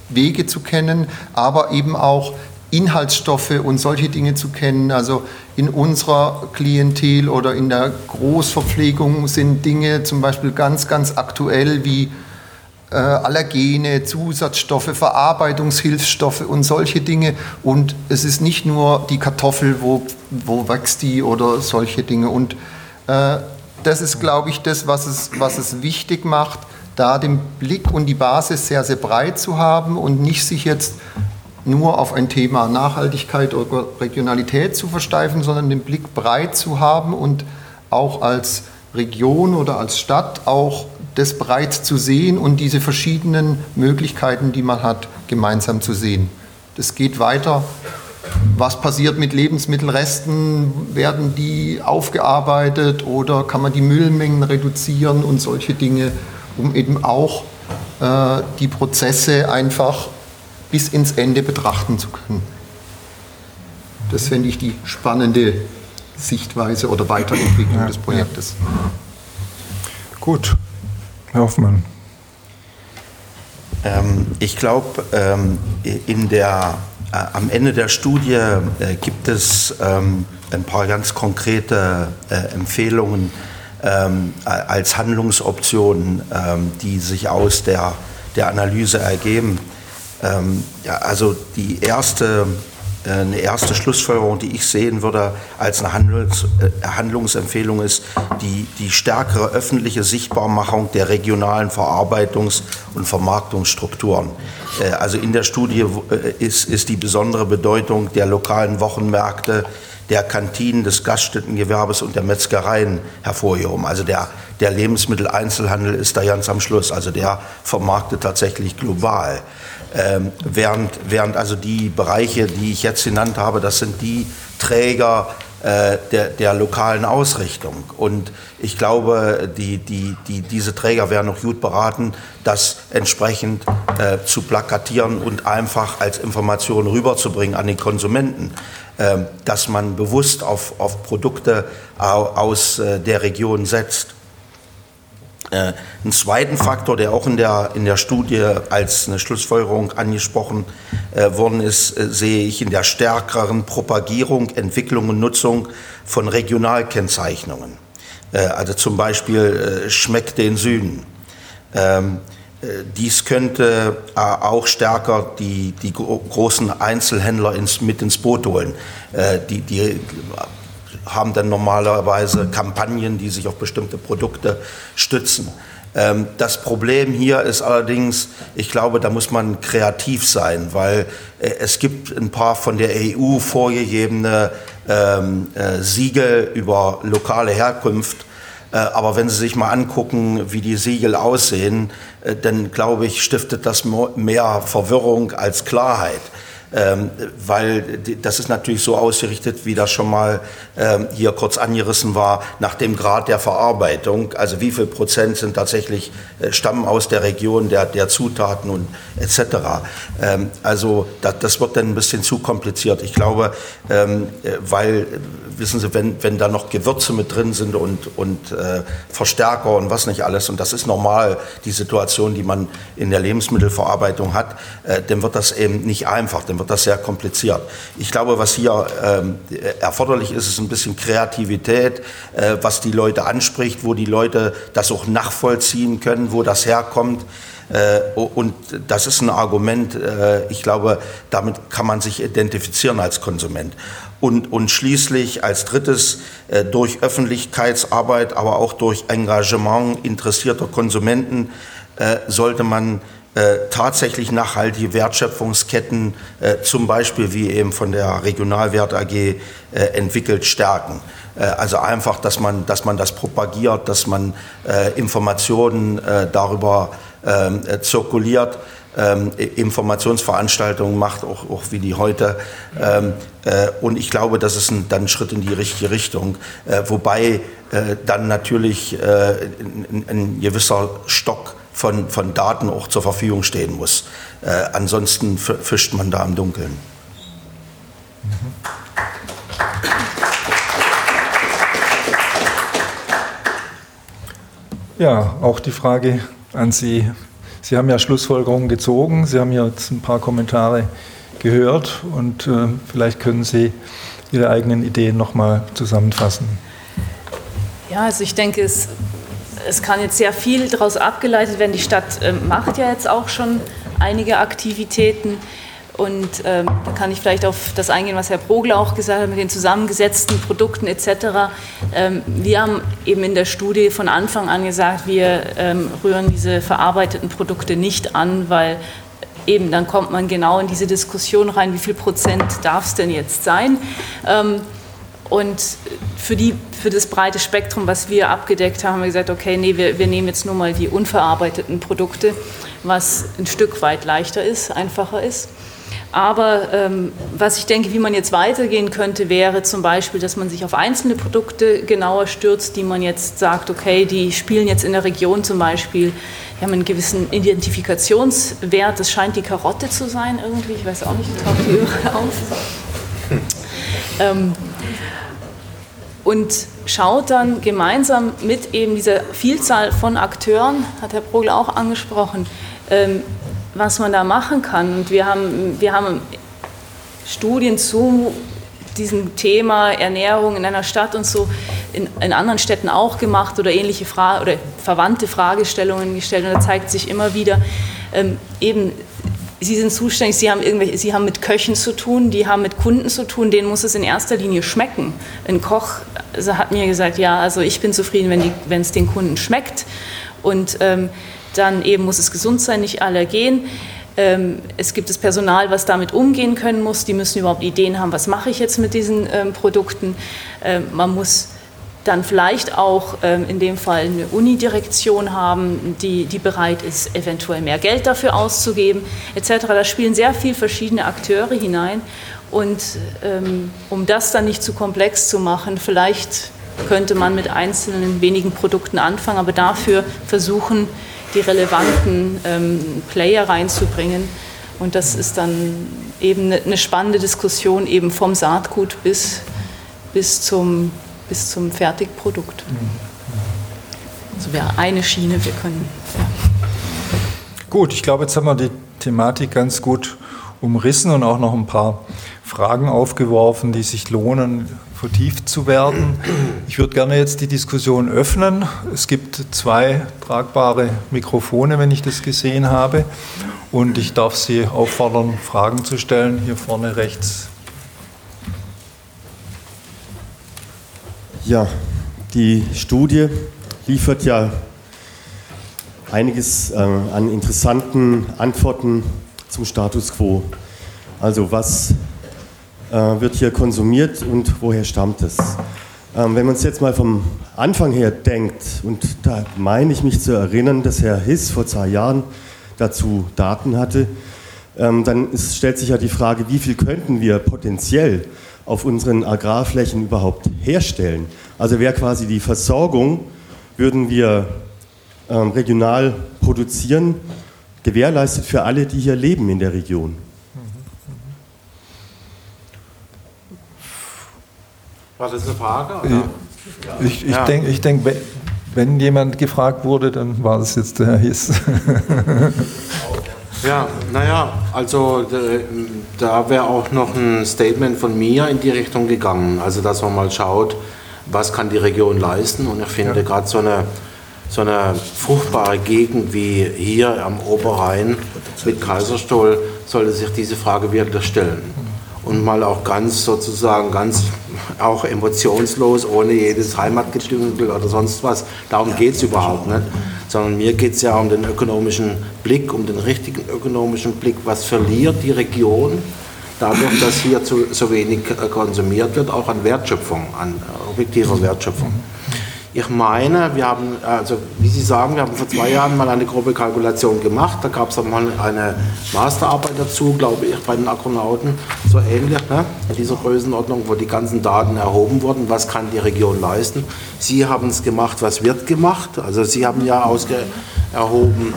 Wege zu kennen, aber eben auch Inhaltsstoffe und solche Dinge zu kennen. Also in unserer Klientel oder in der Großverpflegung sind Dinge zum Beispiel ganz, ganz aktuell wie äh, Allergene, Zusatzstoffe, Verarbeitungshilfsstoffe und solche Dinge. Und es ist nicht nur die Kartoffel, wo, wo wächst die oder solche Dinge. Und äh, das ist, glaube ich, das, was es, was es wichtig macht, da den Blick und die Basis sehr, sehr breit zu haben und nicht sich jetzt nur auf ein Thema Nachhaltigkeit oder Regionalität zu versteifen, sondern den Blick breit zu haben und auch als Region oder als Stadt auch das breit zu sehen und diese verschiedenen Möglichkeiten, die man hat, gemeinsam zu sehen. Das geht weiter. Was passiert mit Lebensmittelresten? Werden die aufgearbeitet oder kann man die Müllmengen reduzieren und solche Dinge, um eben auch äh, die Prozesse einfach bis ins Ende betrachten zu können. Das fände ich die spannende Sichtweise oder Weiterentwicklung ja, des Projektes. Ja. Gut, Herr Hoffmann. Ähm, ich glaube, ähm, in der, am Ende der Studie äh, gibt es ähm, ein paar ganz konkrete äh, Empfehlungen ähm, als Handlungsoptionen, ähm, die sich aus der, der Analyse ergeben. Ja, also die erste, äh, eine erste Schlussfolgerung, die ich sehen würde als eine Handlungs, äh, Handlungsempfehlung ist die, die stärkere öffentliche Sichtbarmachung der regionalen Verarbeitungs- und Vermarktungsstrukturen. Äh, also in der Studie äh, ist, ist die besondere Bedeutung der lokalen Wochenmärkte der Kantinen, des Gaststättengewerbes und der Metzgereien hervorgehoben. Also der, der Lebensmitteleinzelhandel ist da ganz am Schluss. Also der vermarktet tatsächlich global. Ähm, während, während also die Bereiche, die ich jetzt genannt habe, das sind die Träger äh, der, der lokalen Ausrichtung. Und ich glaube, die, die, die, diese Träger wären noch gut beraten, das entsprechend äh, zu plakatieren und einfach als Information rüberzubringen an den Konsumenten, äh, dass man bewusst auf, auf Produkte aus äh, der Region setzt. Äh, einen zweiten Faktor, der auch in der, in der Studie als eine Schlussfolgerung angesprochen äh, worden ist, äh, sehe ich in der stärkeren Propagierung, Entwicklung und Nutzung von Regionalkennzeichnungen. Äh, also zum Beispiel äh, schmeckt den Süden. Ähm, äh, dies könnte auch stärker die, die großen Einzelhändler ins, mit ins Boot holen. Die, die haben dann normalerweise Kampagnen, die sich auf bestimmte Produkte stützen. Ähm, das Problem hier ist allerdings, ich glaube, da muss man kreativ sein, weil äh, es gibt ein paar von der EU vorgegebene ähm, äh, Siegel über lokale Herkunft. Äh, aber wenn Sie sich mal angucken, wie die Siegel aussehen, dann glaube ich, stiftet das mehr Verwirrung als Klarheit. Ähm, weil das ist natürlich so ausgerichtet, wie das schon mal ähm, hier kurz angerissen war, nach dem Grad der Verarbeitung. Also wie viel Prozent sind tatsächlich äh, stammen aus der Region der, der Zutaten und etc. Ähm, also das, das, wird dann ein bisschen zu kompliziert. Ich glaube, ähm, äh, weil wissen Sie, wenn, wenn da noch Gewürze mit drin sind und, und äh, Verstärker und was nicht alles, und das ist normal, die Situation, die man in der Lebensmittelverarbeitung hat, äh, dann wird das eben nicht einfach, dann wird das sehr kompliziert. Ich glaube, was hier ähm, erforderlich ist, ist ein bisschen Kreativität, äh, was die Leute anspricht, wo die Leute das auch nachvollziehen können, wo das herkommt. Äh, und das ist ein Argument, äh, ich glaube, damit kann man sich identifizieren als Konsument. Und, und schließlich als drittes äh, durch Öffentlichkeitsarbeit, aber auch durch Engagement interessierter Konsumenten sollte man tatsächlich nachhaltige Wertschöpfungsketten, zum Beispiel wie eben von der Regionalwert AG entwickelt, stärken. Also einfach, dass man, dass man das propagiert, dass man Informationen darüber ähm, äh, zirkuliert, ähm, Informationsveranstaltungen macht, auch, auch, wie die heute. Ähm, äh, und ich glaube, das ist ein, dann ein Schritt in die richtige Richtung. Äh, wobei äh, dann natürlich äh, ein, ein, gewisser Stock von, von Daten auch zur Verfügung stehen muss. Äh, ansonsten fischt man da im Dunkeln. Ja, auch die Frage an Sie. Sie haben ja Schlussfolgerungen gezogen, Sie haben jetzt ein paar Kommentare gehört und äh, vielleicht können Sie Ihre eigenen Ideen nochmal zusammenfassen. Ja, also ich denke, es, es kann jetzt sehr viel daraus abgeleitet werden. Die Stadt äh, macht ja jetzt auch schon einige Aktivitäten. Und ähm, da kann ich vielleicht auf das eingehen, was Herr Brogler auch gesagt hat, mit den zusammengesetzten Produkten etc. Ähm, wir haben eben in der Studie von Anfang an gesagt, wir ähm, rühren diese verarbeiteten Produkte nicht an, weil eben dann kommt man genau in diese Diskussion rein, wie viel Prozent darf es denn jetzt sein. Ähm, und für, die, für das breite Spektrum, was wir abgedeckt haben, haben wir gesagt, okay, nee, wir, wir nehmen jetzt nur mal die unverarbeiteten Produkte, was ein Stück weit leichter ist, einfacher ist. Aber ähm, was ich denke, wie man jetzt weitergehen könnte, wäre zum Beispiel, dass man sich auf einzelne Produkte genauer stürzt, die man jetzt sagt, okay, die spielen jetzt in der Region zum Beispiel, die haben einen gewissen Identifikationswert. Das scheint die Karotte zu sein irgendwie, ich weiß auch nicht, taucht die überall auf. Ähm, und schaut dann gemeinsam mit eben dieser Vielzahl von Akteuren, hat Herr Progel auch angesprochen, ähm, was man da machen kann. Und wir haben, wir haben Studien zu diesem Thema Ernährung in einer Stadt und so in, in anderen Städten auch gemacht oder ähnliche Fra oder verwandte Fragestellungen gestellt. Und da zeigt sich immer wieder, ähm, eben, Sie sind zuständig, Sie haben, irgendwelche, Sie haben mit Köchen zu tun, die haben mit Kunden zu tun, denen muss es in erster Linie schmecken. Ein Koch also hat mir gesagt, ja, also ich bin zufrieden, wenn, es den Kunden schmeckt. Und ähm, dann eben muss es gesund sein, nicht allergen. Ähm, es gibt das Personal, was damit umgehen können muss. Die müssen überhaupt Ideen haben, was mache ich jetzt mit diesen ähm, Produkten. Ähm, man muss dann vielleicht auch ähm, in dem Fall eine Unidirektion haben, die, die bereit ist, eventuell mehr Geld dafür auszugeben, etc. Da spielen sehr viele verschiedene Akteure hinein. Und ähm, um das dann nicht zu komplex zu machen, vielleicht könnte man mit einzelnen wenigen Produkten anfangen, aber dafür versuchen, die relevanten ähm, Player reinzubringen. Und das ist dann eben eine, spannende Diskussion eben vom Saatgut bis, bis, zum, bis zum Fertigprodukt. Also wäre eine Schiene, wir können. Ja. Gut, ich glaube, jetzt haben wir die Thematik ganz gut umrissen und auch noch ein paar Fragen aufgeworfen, die sich lohnen, vertieft zu werden. Ich würde gerne jetzt die Diskussion öffnen. Es gibt zwei tragbare Mikrofone, wenn ich das gesehen habe. Und ich darf Sie auffordern, Fragen zu stellen. Hier vorne rechts. Ja, die Studie liefert ja einiges äh, an interessanten Antworten zum Status quo. Also was wird hier konsumiert und woher stammt es? Ähm, wenn man es jetzt mal vom Anfang her denkt, und da meine ich mich zu erinnern, dass Herr Hiss vor zwei Jahren dazu Daten hatte, ähm, dann ist, stellt sich ja die Frage, wie viel könnten wir potenziell auf unseren Agrarflächen überhaupt herstellen? Also wäre quasi die Versorgung, würden wir ähm, regional produzieren, gewährleistet für alle, die hier leben in der Region. War das eine Frage? Oder? Ich, ich ja. denke, ich denk, wenn jemand gefragt wurde, dann war das jetzt der Herr Hiss. Ja, naja, also da wäre auch noch ein Statement von mir in die Richtung gegangen. Also, dass man mal schaut, was kann die Region leisten. Und ich finde ja. gerade so eine, so eine fruchtbare Gegend wie hier am Oberrhein mit Kaiserstuhl sollte sich diese Frage wirklich stellen. Und mal auch ganz sozusagen, ganz auch emotionslos, ohne jedes Heimatgedünkel oder sonst was. Darum geht es überhaupt nicht. Sondern mir geht es ja um den ökonomischen Blick, um den richtigen ökonomischen Blick. Was verliert die Region dadurch, dass hier zu, so wenig äh, konsumiert wird, auch an Wertschöpfung, an objektiver Wertschöpfung? Ich meine, wir haben, also wie Sie sagen, wir haben vor zwei Jahren mal eine grobe Kalkulation gemacht. Da gab es mal eine Masterarbeit dazu, glaube ich, bei den Akronauten, so ähnlich, ne? in dieser Größenordnung, wo die ganzen Daten erhoben wurden. Was kann die Region leisten? Sie haben es gemacht, was wird gemacht? Also Sie haben ja ausge erhoben,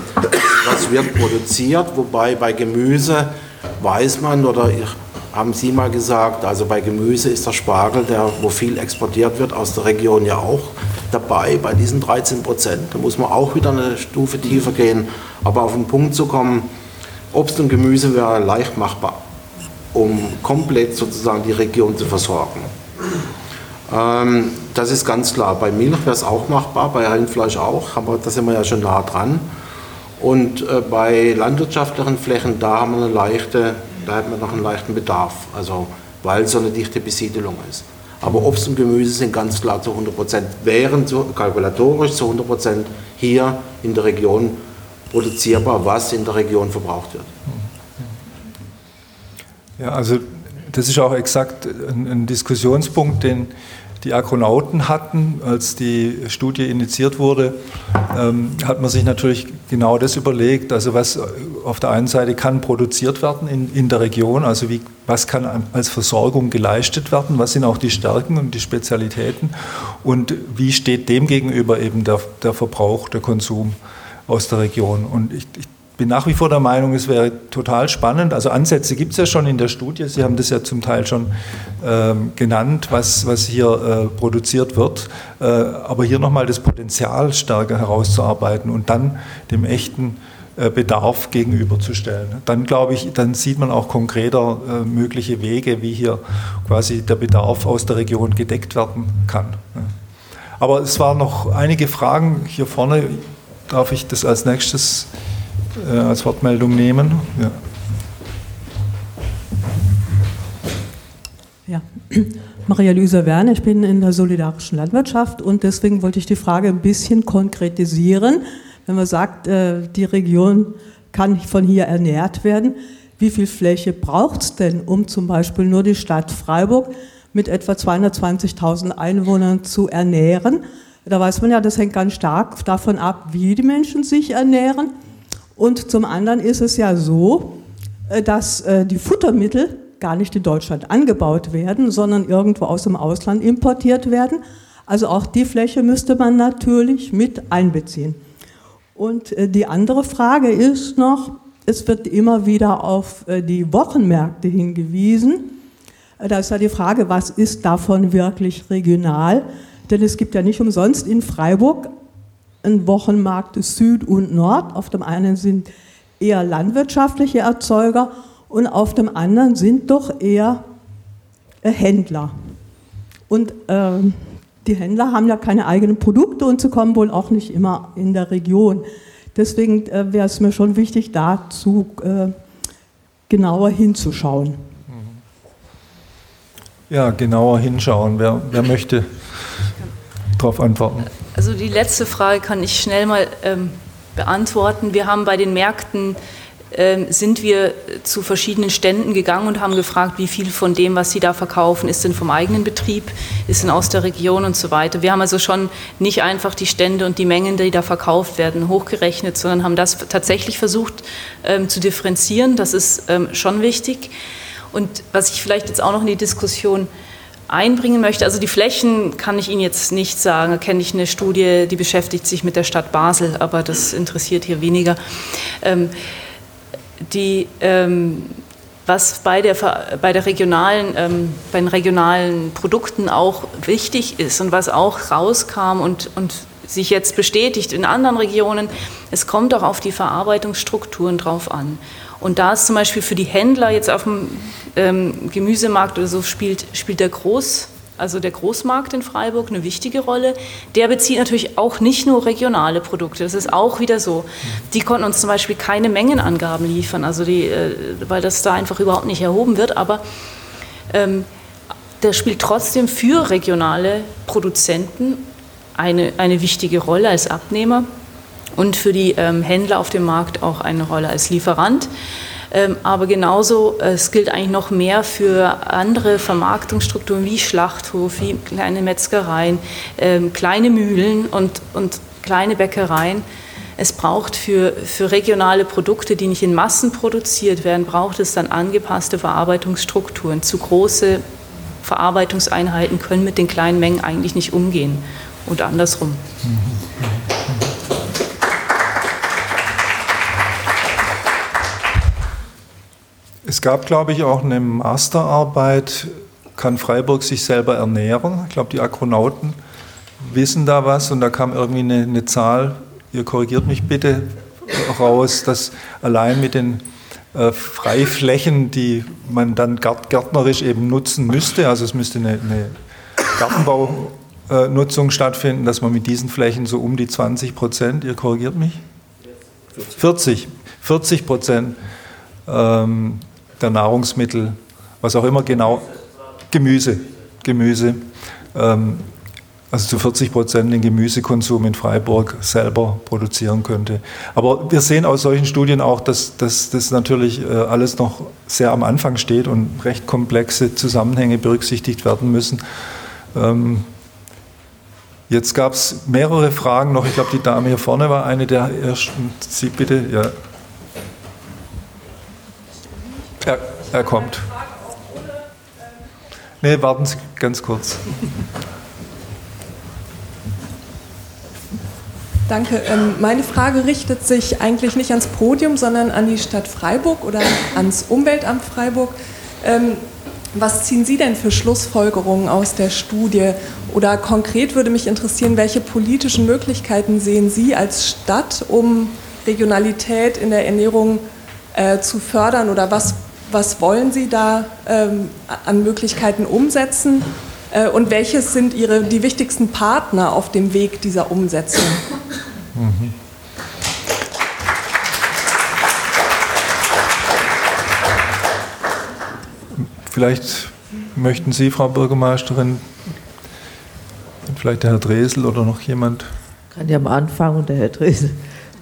was wird produziert, wobei bei Gemüse weiß man oder ich haben Sie mal gesagt, also bei Gemüse ist der Spargel, der, wo viel exportiert wird, aus der Region ja auch dabei bei diesen 13 Prozent. Da muss man auch wieder eine Stufe tiefer gehen. Aber auf den Punkt zu kommen, Obst und Gemüse wäre leicht machbar, um komplett sozusagen die Region zu versorgen. Ähm, das ist ganz klar. Bei Milch wäre es auch machbar, bei Rindfleisch auch, aber da sind wir ja schon nah dran. Und äh, bei landwirtschaftlichen Flächen, da haben wir eine leichte, da hat man noch einen leichten Bedarf, also weil so eine dichte Besiedelung ist. Aber Obst und Gemüse sind ganz klar zu 100 Prozent, wären zu, kalkulatorisch zu 100 Prozent hier in der Region produzierbar, was in der Region verbraucht wird. Ja, also das ist auch exakt ein, ein Diskussionspunkt, den die Akronauten hatten, als die Studie initiiert wurde, ähm, hat man sich natürlich genau das überlegt. Also was auf der einen Seite kann produziert werden in, in der Region, also wie, was kann als Versorgung geleistet werden, was sind auch die Stärken und die Spezialitäten und wie steht dem gegenüber eben der, der Verbrauch, der Konsum aus der Region. Und ich, ich bin nach wie vor der Meinung, es wäre total spannend. Also Ansätze gibt es ja schon in der Studie. Sie haben das ja zum Teil schon ähm, genannt, was, was hier äh, produziert wird. Äh, aber hier nochmal das Potenzial stärker herauszuarbeiten und dann dem echten äh, Bedarf gegenüberzustellen. Dann glaube ich, dann sieht man auch konkreter äh, mögliche Wege, wie hier quasi der Bedarf aus der Region gedeckt werden kann. Aber es waren noch einige Fragen hier vorne. Darf ich das als nächstes äh, als Wortmeldung nehmen. Ja. ja. Maria Luisa Werner, ich bin in der solidarischen Landwirtschaft und deswegen wollte ich die Frage ein bisschen konkretisieren. Wenn man sagt, äh, die Region kann von hier ernährt werden, wie viel Fläche braucht es denn, um zum Beispiel nur die Stadt Freiburg mit etwa 220.000 Einwohnern zu ernähren? Da weiß man ja, das hängt ganz stark davon ab, wie die Menschen sich ernähren und zum anderen ist es ja so, äh, dass äh, die Futtermittel gar nicht in Deutschland angebaut werden, sondern irgendwo aus dem Ausland importiert werden. Also auch die Fläche müsste man natürlich mit einbeziehen. Und äh, die andere Frage ist noch, es wird immer wieder auf die Wochenmärkte hingewiesen. Da ist ja die Frage, was ist davon wirklich regional? Denn es gibt ja nicht umsonst in Freiburg ein Wochenmarkt Süd und Nord. Auf dem einen sind eher landwirtschaftliche Erzeuger und auf dem anderen sind doch eher äh, Händler. Und äh, die Händler haben ja keine eigenen Produkte und sie kommen wohl auch nicht immer in der Region. Deswegen äh, wäre es mir schon wichtig, dazu äh, genauer hinzuschauen. Ja, genauer hinschauen. Wer, wer möchte darauf antworten. Also die letzte Frage kann ich schnell mal ähm, beantworten. Wir haben bei den Märkten ähm, sind wir zu verschiedenen Ständen gegangen und haben gefragt, wie viel von dem, was sie da verkaufen, ist denn vom eigenen Betrieb, ist denn aus der Region und so weiter. Wir haben also schon nicht einfach die Stände und die Mengen, die da verkauft werden, hochgerechnet, sondern haben das tatsächlich versucht ähm, zu differenzieren. Das ist ähm, schon wichtig. Und was ich vielleicht jetzt auch noch in die Diskussion einbringen möchte. Also die Flächen kann ich Ihnen jetzt nicht sagen. Da kenne ich eine Studie, die beschäftigt sich mit der Stadt Basel, aber das interessiert hier weniger. Ähm, die, ähm, was bei der, bei, der regionalen, ähm, bei den regionalen Produkten auch wichtig ist und was auch rauskam und, und sich jetzt bestätigt in anderen Regionen, es kommt auch auf die Verarbeitungsstrukturen drauf an. Und da ist zum Beispiel für die Händler jetzt auf dem ähm, Gemüsemarkt oder so spielt, spielt der Groß, also der Großmarkt in Freiburg, eine wichtige Rolle. Der bezieht natürlich auch nicht nur regionale Produkte, das ist auch wieder so. Die konnten uns zum Beispiel keine Mengenangaben liefern, also die, äh, weil das da einfach überhaupt nicht erhoben wird, aber ähm, der spielt trotzdem für regionale Produzenten eine, eine wichtige Rolle als Abnehmer und für die ähm, Händler auf dem Markt auch eine Rolle als Lieferant. Ähm, aber genauso, äh, es gilt eigentlich noch mehr für andere Vermarktungsstrukturen wie Schlachthof, wie kleine Metzgereien, ähm, kleine Mühlen und, und kleine Bäckereien. Es braucht für, für regionale Produkte, die nicht in Massen produziert werden, braucht es dann angepasste Verarbeitungsstrukturen. Zu große Verarbeitungseinheiten können mit den kleinen Mengen eigentlich nicht umgehen und andersrum. Mhm. Es gab, glaube ich, auch eine Masterarbeit, kann Freiburg sich selber ernähren? Ich glaube, die Akronauten wissen da was und da kam irgendwie eine, eine Zahl, ihr korrigiert mich bitte, raus, dass allein mit den äh, Freiflächen, die man dann gärtnerisch eben nutzen müsste, also es müsste eine, eine Gartenbaunutzung äh, stattfinden, dass man mit diesen Flächen so um die 20 Prozent, ihr korrigiert mich? 40, 40 Prozent ähm, der Nahrungsmittel, was auch immer genau, Gemüse, Gemüse, ähm, also zu 40 Prozent den Gemüsekonsum in Freiburg selber produzieren könnte. Aber wir sehen aus solchen Studien auch, dass, das natürlich äh, alles noch sehr am Anfang steht und recht komplexe Zusammenhänge berücksichtigt werden müssen. Ähm, jetzt gab es mehrere Fragen noch. Ich glaube, die Dame hier vorne war eine der ersten. Sie bitte, ja. Er, kommt. Nee, warten Sie ganz kurz. Danke. Ähm, meine Frage richtet sich eigentlich nicht ans Podium, sondern an die Stadt Freiburg oder ans Umweltamt Freiburg. Ähm, was ziehen Sie denn für Schlussfolgerungen aus der Studie? Oder konkret würde mich interessieren, welche politischen Möglichkeiten sehen Sie als Stadt, um Regionalität in der Ernährung äh, zu fördern? Oder was was wollen Sie da ähm, an Möglichkeiten umsetzen äh, und welches sind Ihre, die wichtigsten Partner auf dem Weg dieser Umsetzung? Mhm. Vielleicht möchten Sie, Frau Bürgermeisterin, vielleicht der Herr Dresel oder noch jemand? Kann ja am Anfang und der Herr Dresel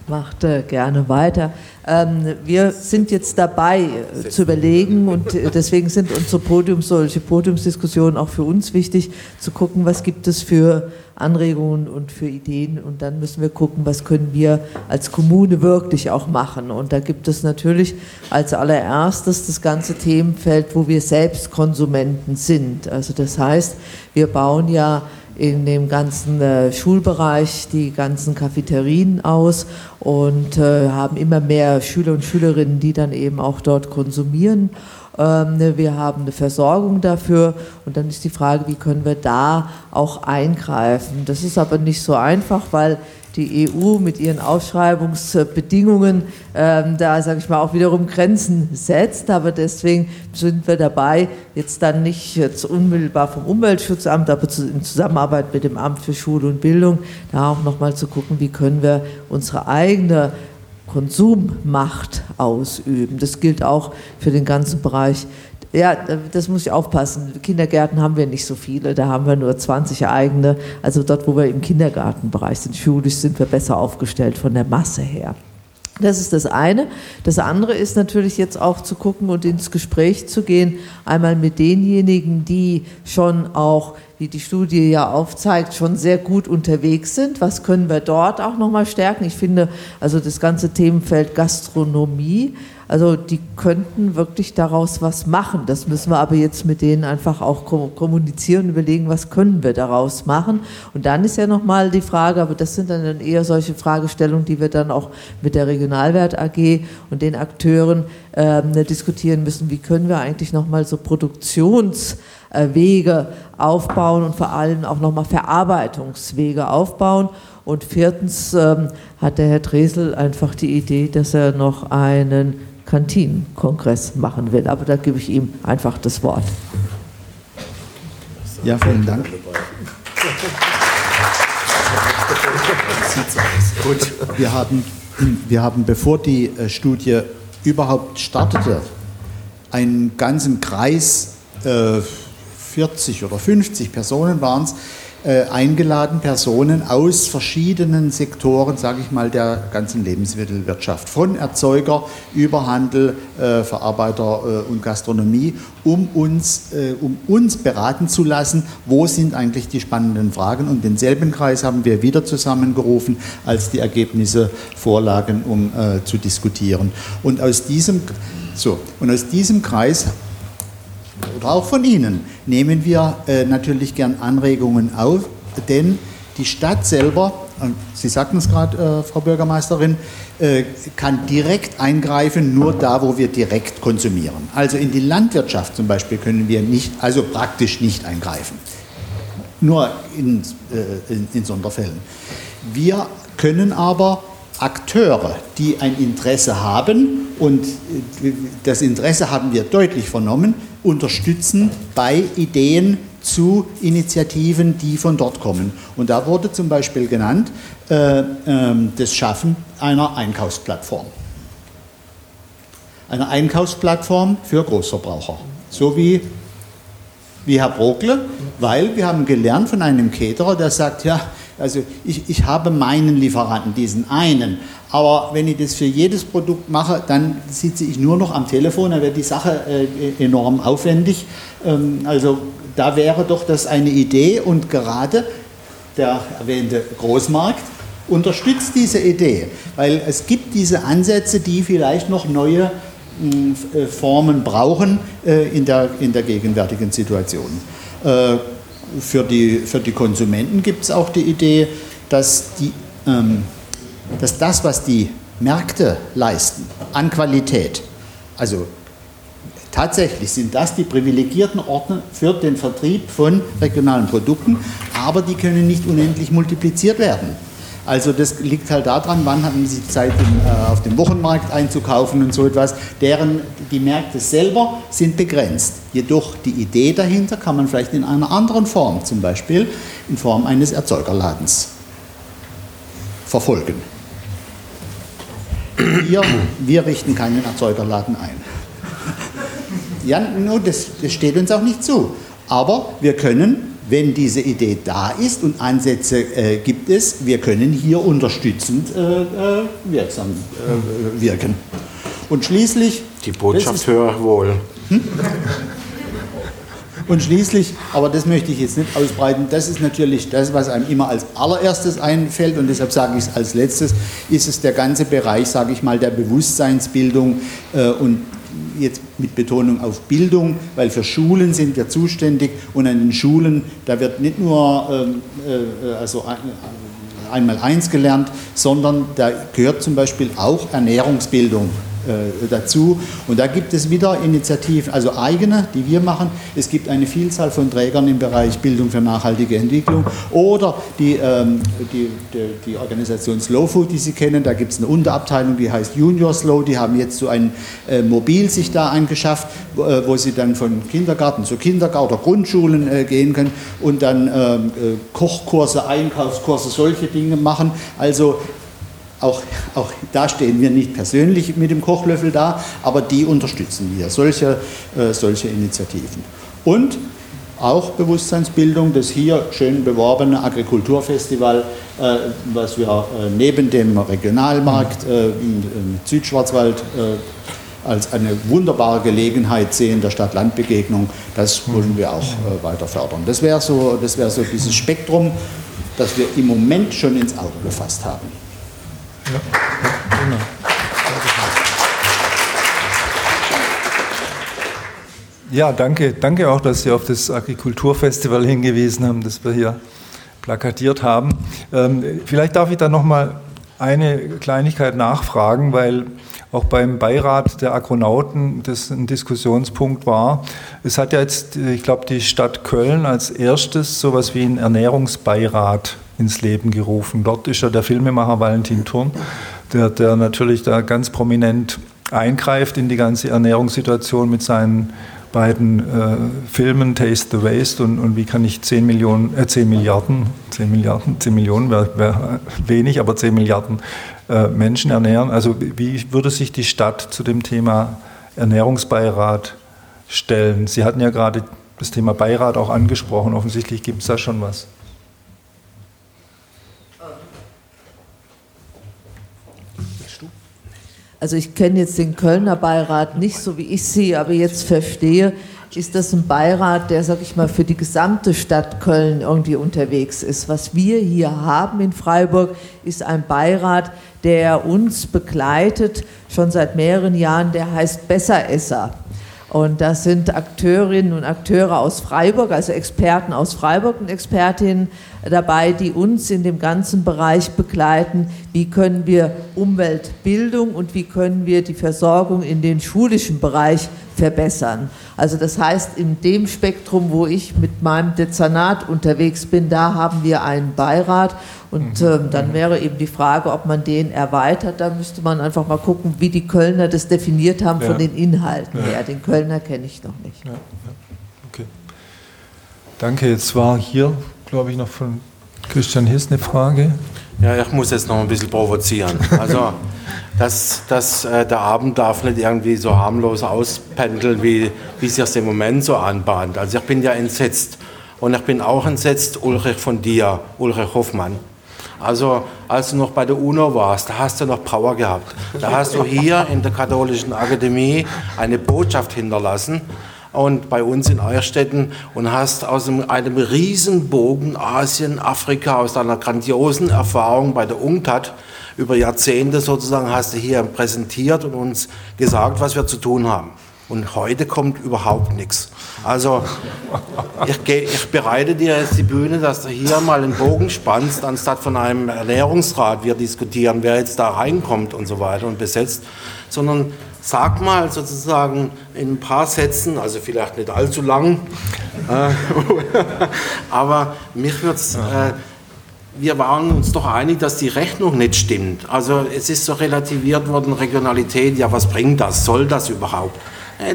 macht äh, gerne weiter. Ähm, wir sind jetzt dabei äh, zu überlegen und äh, deswegen sind unsere Podiums, solche Podiumsdiskussionen auch für uns wichtig, zu gucken, was gibt es für Anregungen und für Ideen und dann müssen wir gucken, was können wir als Kommune wirklich auch machen. Und da gibt es natürlich als allererstes das ganze Themenfeld, wo wir selbst Konsumenten sind. Also das heißt, wir bauen ja in dem ganzen äh, Schulbereich die ganzen Cafeterien aus und äh, haben immer mehr Schüler und Schülerinnen, die dann eben auch dort konsumieren. Ähm, ne, wir haben eine Versorgung dafür und dann ist die Frage, wie können wir da auch eingreifen. Das ist aber nicht so einfach, weil die EU mit ihren Ausschreibungsbedingungen ähm, da, sage ich mal, auch wiederum Grenzen setzt. Aber deswegen sind wir dabei, jetzt dann nicht jetzt unmittelbar vom Umweltschutzamt, aber in Zusammenarbeit mit dem Amt für Schule und Bildung, da auch nochmal zu gucken, wie können wir unsere eigene Konsummacht ausüben. Das gilt auch für den ganzen Bereich Ja, das muss ich aufpassen. Kindergärten haben wir nicht so viele, da haben wir nur 20 eigene. Also dort, wo wir im Kindergartenbereich sind, schulisch sind wir besser aufgestellt von der Masse her. Das ist das eine. Das andere ist natürlich jetzt auch zu gucken und ins Gespräch zu gehen, einmal mit denjenigen, die schon auch, wie die Studie ja aufzeigt, schon sehr gut unterwegs sind. Was können wir dort auch nochmal stärken? Ich finde, also das ganze Themenfeld Gastronomie, also die könnten wirklich daraus was machen. Das müssen wir aber jetzt mit denen einfach auch kommunizieren und überlegen, was können wir daraus machen. Und dann ist ja nochmal die Frage, aber das sind dann eher solche Fragestellungen, die wir dann auch mit der Regionalwert AG und den Akteuren äh, diskutieren müssen. Wie können wir eigentlich nochmal so Produktionswege aufbauen und vor allem auch nochmal Verarbeitungswege aufbauen. Und viertens ähm, hat der Herr Dresel einfach die Idee, dass er noch einen Kantinenkongress machen will. Aber da gebe ich ihm einfach das Wort. Ja, vielen Dank. Gut, wir haben, wir haben, bevor die äh, Studie überhaupt startete, einen ganzen Kreis, äh, 40 oder 50 Personen waren es, äh, eingeladen Personen aus verschiedenen Sektoren, sage ich mal, der ganzen Lebensmittelwirtschaft, von Erzeuger über Handel, äh, Verarbeiter äh, und Gastronomie, um uns, äh, um uns beraten zu lassen, wo sind eigentlich die spannenden Fragen. Und denselben Kreis haben wir wieder zusammengerufen, als die Ergebnisse vorlagen, um äh, zu diskutieren. Und aus diesem, so, und aus diesem Kreis oder auch von Ihnen nehmen wir äh, natürlich gern Anregungen auf, denn die Stadt selber, Sie sagten es gerade, äh, Frau Bürgermeisterin, äh, kann direkt eingreifen, nur da, wo wir direkt konsumieren. Also in die Landwirtschaft zum Beispiel können wir nicht, also praktisch nicht eingreifen. Nur in, in, in Sonderfällen. Wir können aber Akteure, die ein Interesse haben, und das Interesse haben wir deutlich vernommen, unterstützen bei Ideen zu Initiativen, die von dort kommen. Und da wurde zum Beispiel genannt äh, äh, das Schaffen einer Einkaufsplattform. Eine Einkaufsplattform für Großverbraucher. So wie, wie Herr Brokle, weil wir haben gelernt von einem Caterer, der sagt, ja, also ich, ich habe meinen Lieferanten, diesen einen, aber wenn ich das für jedes Produkt mache, dann sitze ich nur noch am Telefon, dann wird die Sache äh, enorm aufwendig. Ähm, also da wäre doch das eine Idee und gerade der erwähnte Großmarkt unterstützt diese Idee, weil es gibt diese Ansätze, die vielleicht noch neue äh, Formen brauchen äh, in der, in der gegenwärtigen Situation. Für, die, für die Konsumenten gibt es auch die Idee, dass die ähm, dass das, was die Märkte leisten an Qualität, also tatsächlich sind das die privilegierten Orte für den Vertrieb von regionalen Produkten, aber die können nicht unendlich multipliziert werden. Also das liegt halt daran, wann hatten sie Zeit, äh, auf dem Wochenmarkt einzukaufen und so etwas. Deren, die Märkte selber sind begrenzt. Jedoch die Idee dahinter kann man vielleicht in einer anderen Form, zum Beispiel in Form eines Erzeugerladens, verfolgen. Wir, wir richten keinen Erzeugerladen ein. Ja, nur das, das steht uns auch nicht zu. Aber wir können, wenn diese Idee da ist und Ansätze äh, gibt es, wir können hier unterstützend äh, äh wirksam äh, wirken. Und schließlich. Die Botschaft höre wohl. Hm? Und schließlich, aber das möchte ich jetzt nicht ausbreiten, das ist natürlich das, was einem immer als allererstes einfällt und deshalb sage ich es als letztes, ist es der ganze Bereich, sage ich mal, der Bewusstseinsbildung äh, und jetzt mit Betonung auf Bildung, weil für Schulen sind wir zuständig und an den Schulen, da wird nicht nur ähm, äh, also ein, einmal eins gelernt, sondern da gehört zum Beispiel auch Ernährungsbildung äh, dazu. Und da gibt es wieder Initiativen, also eigene, die wir machen. Es gibt eine Vielzahl von Trägern im Bereich Bildung für nachhaltige Entwicklung oder die, ähm, die, die, die, Organisation Slow Food, die Sie kennen. Da gibt es eine Unterabteilung, die heißt Junior Slow. Die haben jetzt so ein äh, Mobil sich da angeschafft, wo, äh, wo, sie dann von Kindergarten zu Kindergarten oder Grundschulen äh, gehen können und dann ähm, äh, Kochkurse, Einkaufskurse, solche Dinge machen. Also auch, auch da stehen wir nicht persönlich mit dem Kochlöffel da, aber die unterstützen wir, solche, äh, solche Initiativen. Und auch Bewusstseinsbildung, das hier schön beworbene Agrikulturfestival, äh, was wir äh, neben dem Regionalmarkt äh, mit Südschwarzwald äh, als eine wunderbare Gelegenheit sehen der Stadt-Land-Begegnung, das wollen wir auch äh, weiter fördern. Das wäre so, wär so dieses Spektrum, das wir im Moment schon ins Auge gefasst haben. Ja, genau. Ja, danke, danke auch, dass Sie auf das Agrikulturfestival hingewiesen haben, das wir hier plakatiert haben. Ähm, vielleicht darf ich da noch mal eine Kleinigkeit nachfragen, weil auch beim Beirat der Agronauten das ein Diskussionspunkt war. Es hat ja jetzt, ich glaube, die Stadt Köln als erstes sowas wie einen Ernährungsbeirat ins Leben gerufen. Dort ist ja der Filmemacher Valentin Thurn, der, der natürlich da ganz prominent eingreift in die ganze Ernährungssituation mit seinen beiden äh, Filmen Taste the Waste und, und wie kann ich 10 Millionen, äh, 10 Milliarden, 10 Milliarden, 10 Millionen wäre wär wenig, aber 10 Milliarden äh, Menschen ernähren. Also wie würde sich die Stadt zu dem Thema Ernährungsbeirat stellen? Sie hatten ja gerade das Thema Beirat auch angesprochen. Offensichtlich gibt es da schon was. Also ich kenne jetzt den Kölner Beirat nicht so wie ich sie, aber jetzt verstehe, ist das ein Beirat, der, sag ich mal, für die gesamte Stadt Köln irgendwie unterwegs ist. Was wir hier haben in Freiburg, ist ein Beirat, der uns begleitet, schon seit mehreren Jahren, der heißt Besseresser. Und das sind Akteurinnen und Akteure aus Freiburg, also Experten aus Freiburg und Expertinnen dabei, die uns in dem ganzen Bereich begleiten. Wie können wir Umweltbildung und wie können wir die Versorgung in den schulischen Bereich verbessern? Also das heißt, in dem Spektrum, wo ich mit meinem Dezernat unterwegs bin, da haben wir einen Beirat und äh, dann wäre eben die Frage, ob man den erweitert. Da müsste man einfach mal gucken, wie die Kölner das definiert haben von den Inhalten her. Den Kölner kenne ich noch nicht. Ja, okay. Danke. Jetzt war hier, glaube ich, noch von Christian Hiss eine Frage. Ja, ich muss jetzt noch ein bisschen provozieren. Also, das, das, äh, der Abend darf nicht irgendwie so harmlos auspendeln, wie, wie sich im Moment so anbahnt. Also, ich bin ja entsetzt. Und ich bin auch entsetzt, Ulrich, von dir, Ulrich Hoffmann. Also als du noch bei der UNO warst, da hast du noch Power gehabt. Da hast du hier in der Katholischen Akademie eine Botschaft hinterlassen und bei uns in Eierstetten und hast aus einem, einem Riesenbogen Asien, Afrika, aus deiner grandiosen Erfahrung bei der UNCTAD über Jahrzehnte sozusagen hast du hier präsentiert und uns gesagt, was wir zu tun haben. Und heute kommt überhaupt nichts. Also ich, geh, ich, bereite dir jetzt die Bühne, dass du hier mal einen Bogen spannst, anstatt von einem Ernährungsrat wir diskutieren, wer jetzt da reinkommt und so weiter und besetzt, sondern sag mal sozusagen in ein paar Sätzen, also vielleicht nicht allzu lang, äh, aber mich würde es... Äh, wir waren uns doch einig, dass die Rechnung nicht stimmt. Also es ist so relativiert worden, Regionalität, ja was bringt das, soll das überhaupt?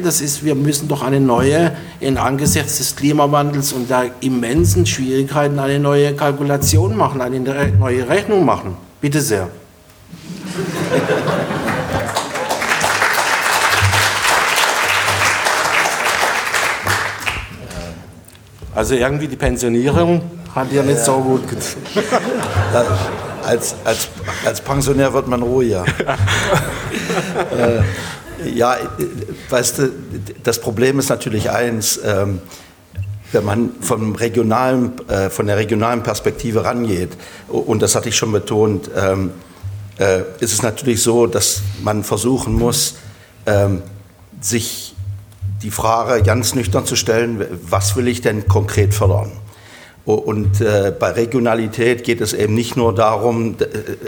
Das ist, wir müssen doch eine neue, in angesichts des Klimawandels und der immensen Schwierigkeiten, eine neue Kalkulation machen, eine neue Rechnung machen. Bitte sehr. Also irgendwie die Pensionierung hat ja nicht ja. so gut getan. als, als, als Pensionär wird man ruhiger. äh, ja, weißt du, das Problem ist natürlich eins, ähm, wenn man vom regionalen, äh, von der regionalen Perspektive rangeht, und das hatte ich schon betont, ähm, äh, ist es natürlich so, dass man versuchen muss, ähm, sich die Frage ganz nüchtern zu stellen, was will ich denn konkret fördern? Und äh, bei Regionalität geht es eben nicht nur darum,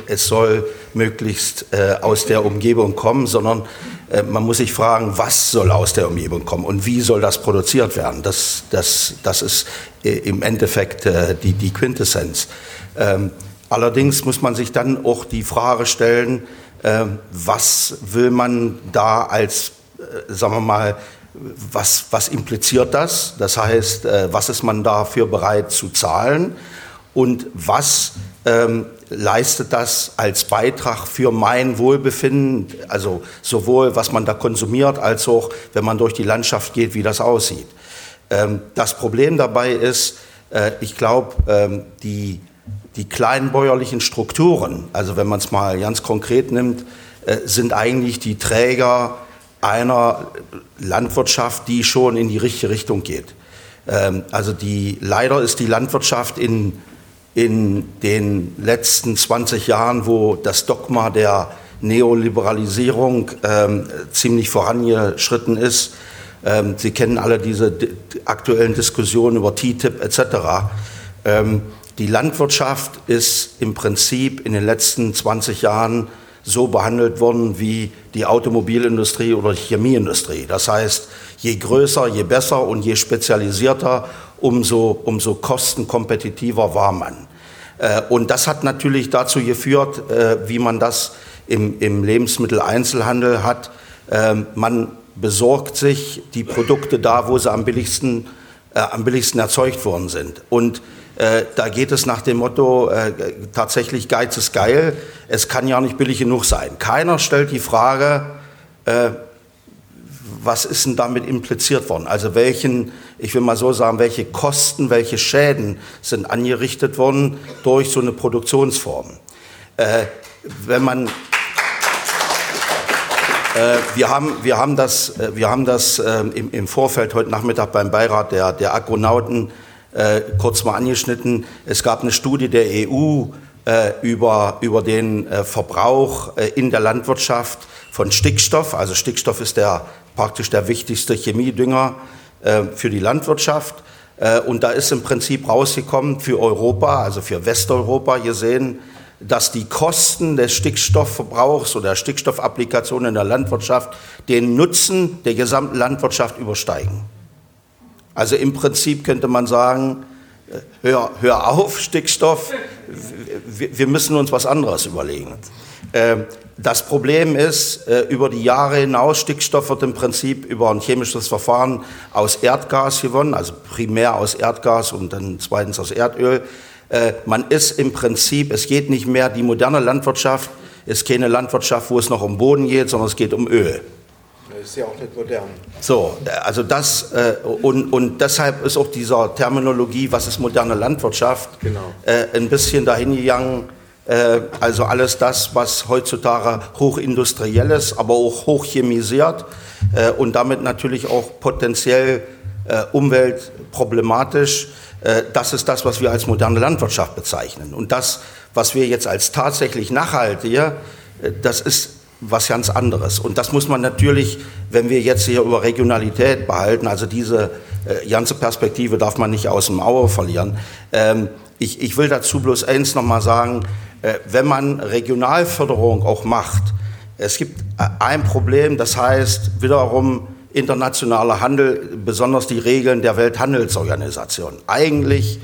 es soll möglichst äh, aus der Umgebung kommen, sondern äh, man muss sich fragen, was soll aus der Umgebung kommen und wie soll das produziert werden. Das, das, das ist äh, im Endeffekt äh, die, die Quintessenz. Ähm, allerdings muss man sich dann auch die Frage stellen, äh, was will man da als, sagen wir mal, was, was impliziert das? Das heißt, äh, was ist man dafür bereit zu zahlen? Und was ähm, leistet das als Beitrag für mein Wohlbefinden, also sowohl was man da konsumiert, als auch wenn man durch die Landschaft geht, wie das aussieht. Ähm, das Problem dabei ist, äh, ich glaube, ähm, die, die kleinbäuerlichen Strukturen, also wenn man es mal ganz konkret nimmt, äh, sind eigentlich die Träger einer Landwirtschaft, die schon in die richtige Richtung geht. Ähm, also die, leider ist die Landwirtschaft in, in den letzten 20 Jahren, wo das Dogma der Neoliberalisierung ähm, ziemlich vorangeschritten ist. Ähm, Sie kennen alle diese aktuellen Diskussionen über TTIP etc. Ähm, die Landwirtschaft ist im Prinzip in den letzten 20 Jahren so behandelt worden wie die Automobilindustrie oder die Chemieindustrie. Das heißt, je größer, je besser und je spezialisierter, umso, umso kostenkompetitiver war man. Äh, und das hat natürlich dazu geführt, äh, wie man das im, im Lebensmitteleinzelhandel hat. Ähm, man besorgt sich die Produkte da, wo sie am billigsten, äh, am billigsten erzeugt worden sind. Und äh, da geht es nach dem Motto, äh, tatsächlich Geiz ist geil, es kann ja nicht billig genug sein. Keiner stellt die Frage, äh, was ist denn damit impliziert worden? Also welchen, ich will mal so sagen, welche Kosten, welche Schäden sind angerichtet worden durch so eine Produktionsform? Äh, wenn man äh, wir, haben, wir haben das, wir haben das äh, im, im Vorfeld heute Nachmittag beim Beirat der, der Agronauten äh, kurz mal angeschnitten. Es gab eine Studie der EU äh, über, über den äh, Verbrauch äh, in der Landwirtschaft von Stickstoff. Also Stickstoff ist der, praktisch der wichtigste Chemiedünger äh, für die Landwirtschaft. Äh, und da ist im Prinzip rausgekommen für Europa, also für Westeuropa gesehen, dass die Kosten des Stickstoffverbrauchs oder der Stickstoffapplikation in der Landwirtschaft den Nutzen der gesamten Landwirtschaft übersteigen. Also im Prinzip könnte man sagen, äh, hör, hör auf, Stickstoff, wir müssen uns was anderes überlegen. Ähm, das Problem ist, äh, über die Jahre hinaus, Stickstoff wird im Prinzip über ein chemisches Verfahren aus Erdgas gewonnen, also primär aus Erdgas und dann zweitens aus Erdöl. Äh, man ist im Prinzip, es geht nicht mehr, die moderne Landwirtschaft ist keine Landwirtschaft, wo es noch um Boden geht, sondern es geht um Öl. Ist ja auch nicht modern. So, also das, äh, und, und deshalb ist auch dieser Terminologie, was ist moderne Landwirtschaft, genau. äh, ein bisschen dahin gegangen. Äh, also alles das, was heutzutage hochindustriell ist, aber auch hochchemisiert äh, und damit natürlich auch potenziell äh, umweltproblematisch. Das ist das, was wir als moderne Landwirtschaft bezeichnen. Und das, was wir jetzt als tatsächlich nachhaltige, das ist was ganz anderes. Und das muss man natürlich, wenn wir jetzt hier über Regionalität behalten, also diese äh, ganze Perspektive darf man nicht aus dem Auge verlieren. Ähm, ich, ich will dazu bloß eins nochmal sagen, äh, wenn man Regionalförderung auch macht, es gibt äh, ein Problem, das heißt wiederum internationaler Handel, besonders die Regeln der Welthandelsorganisation. Eigentlich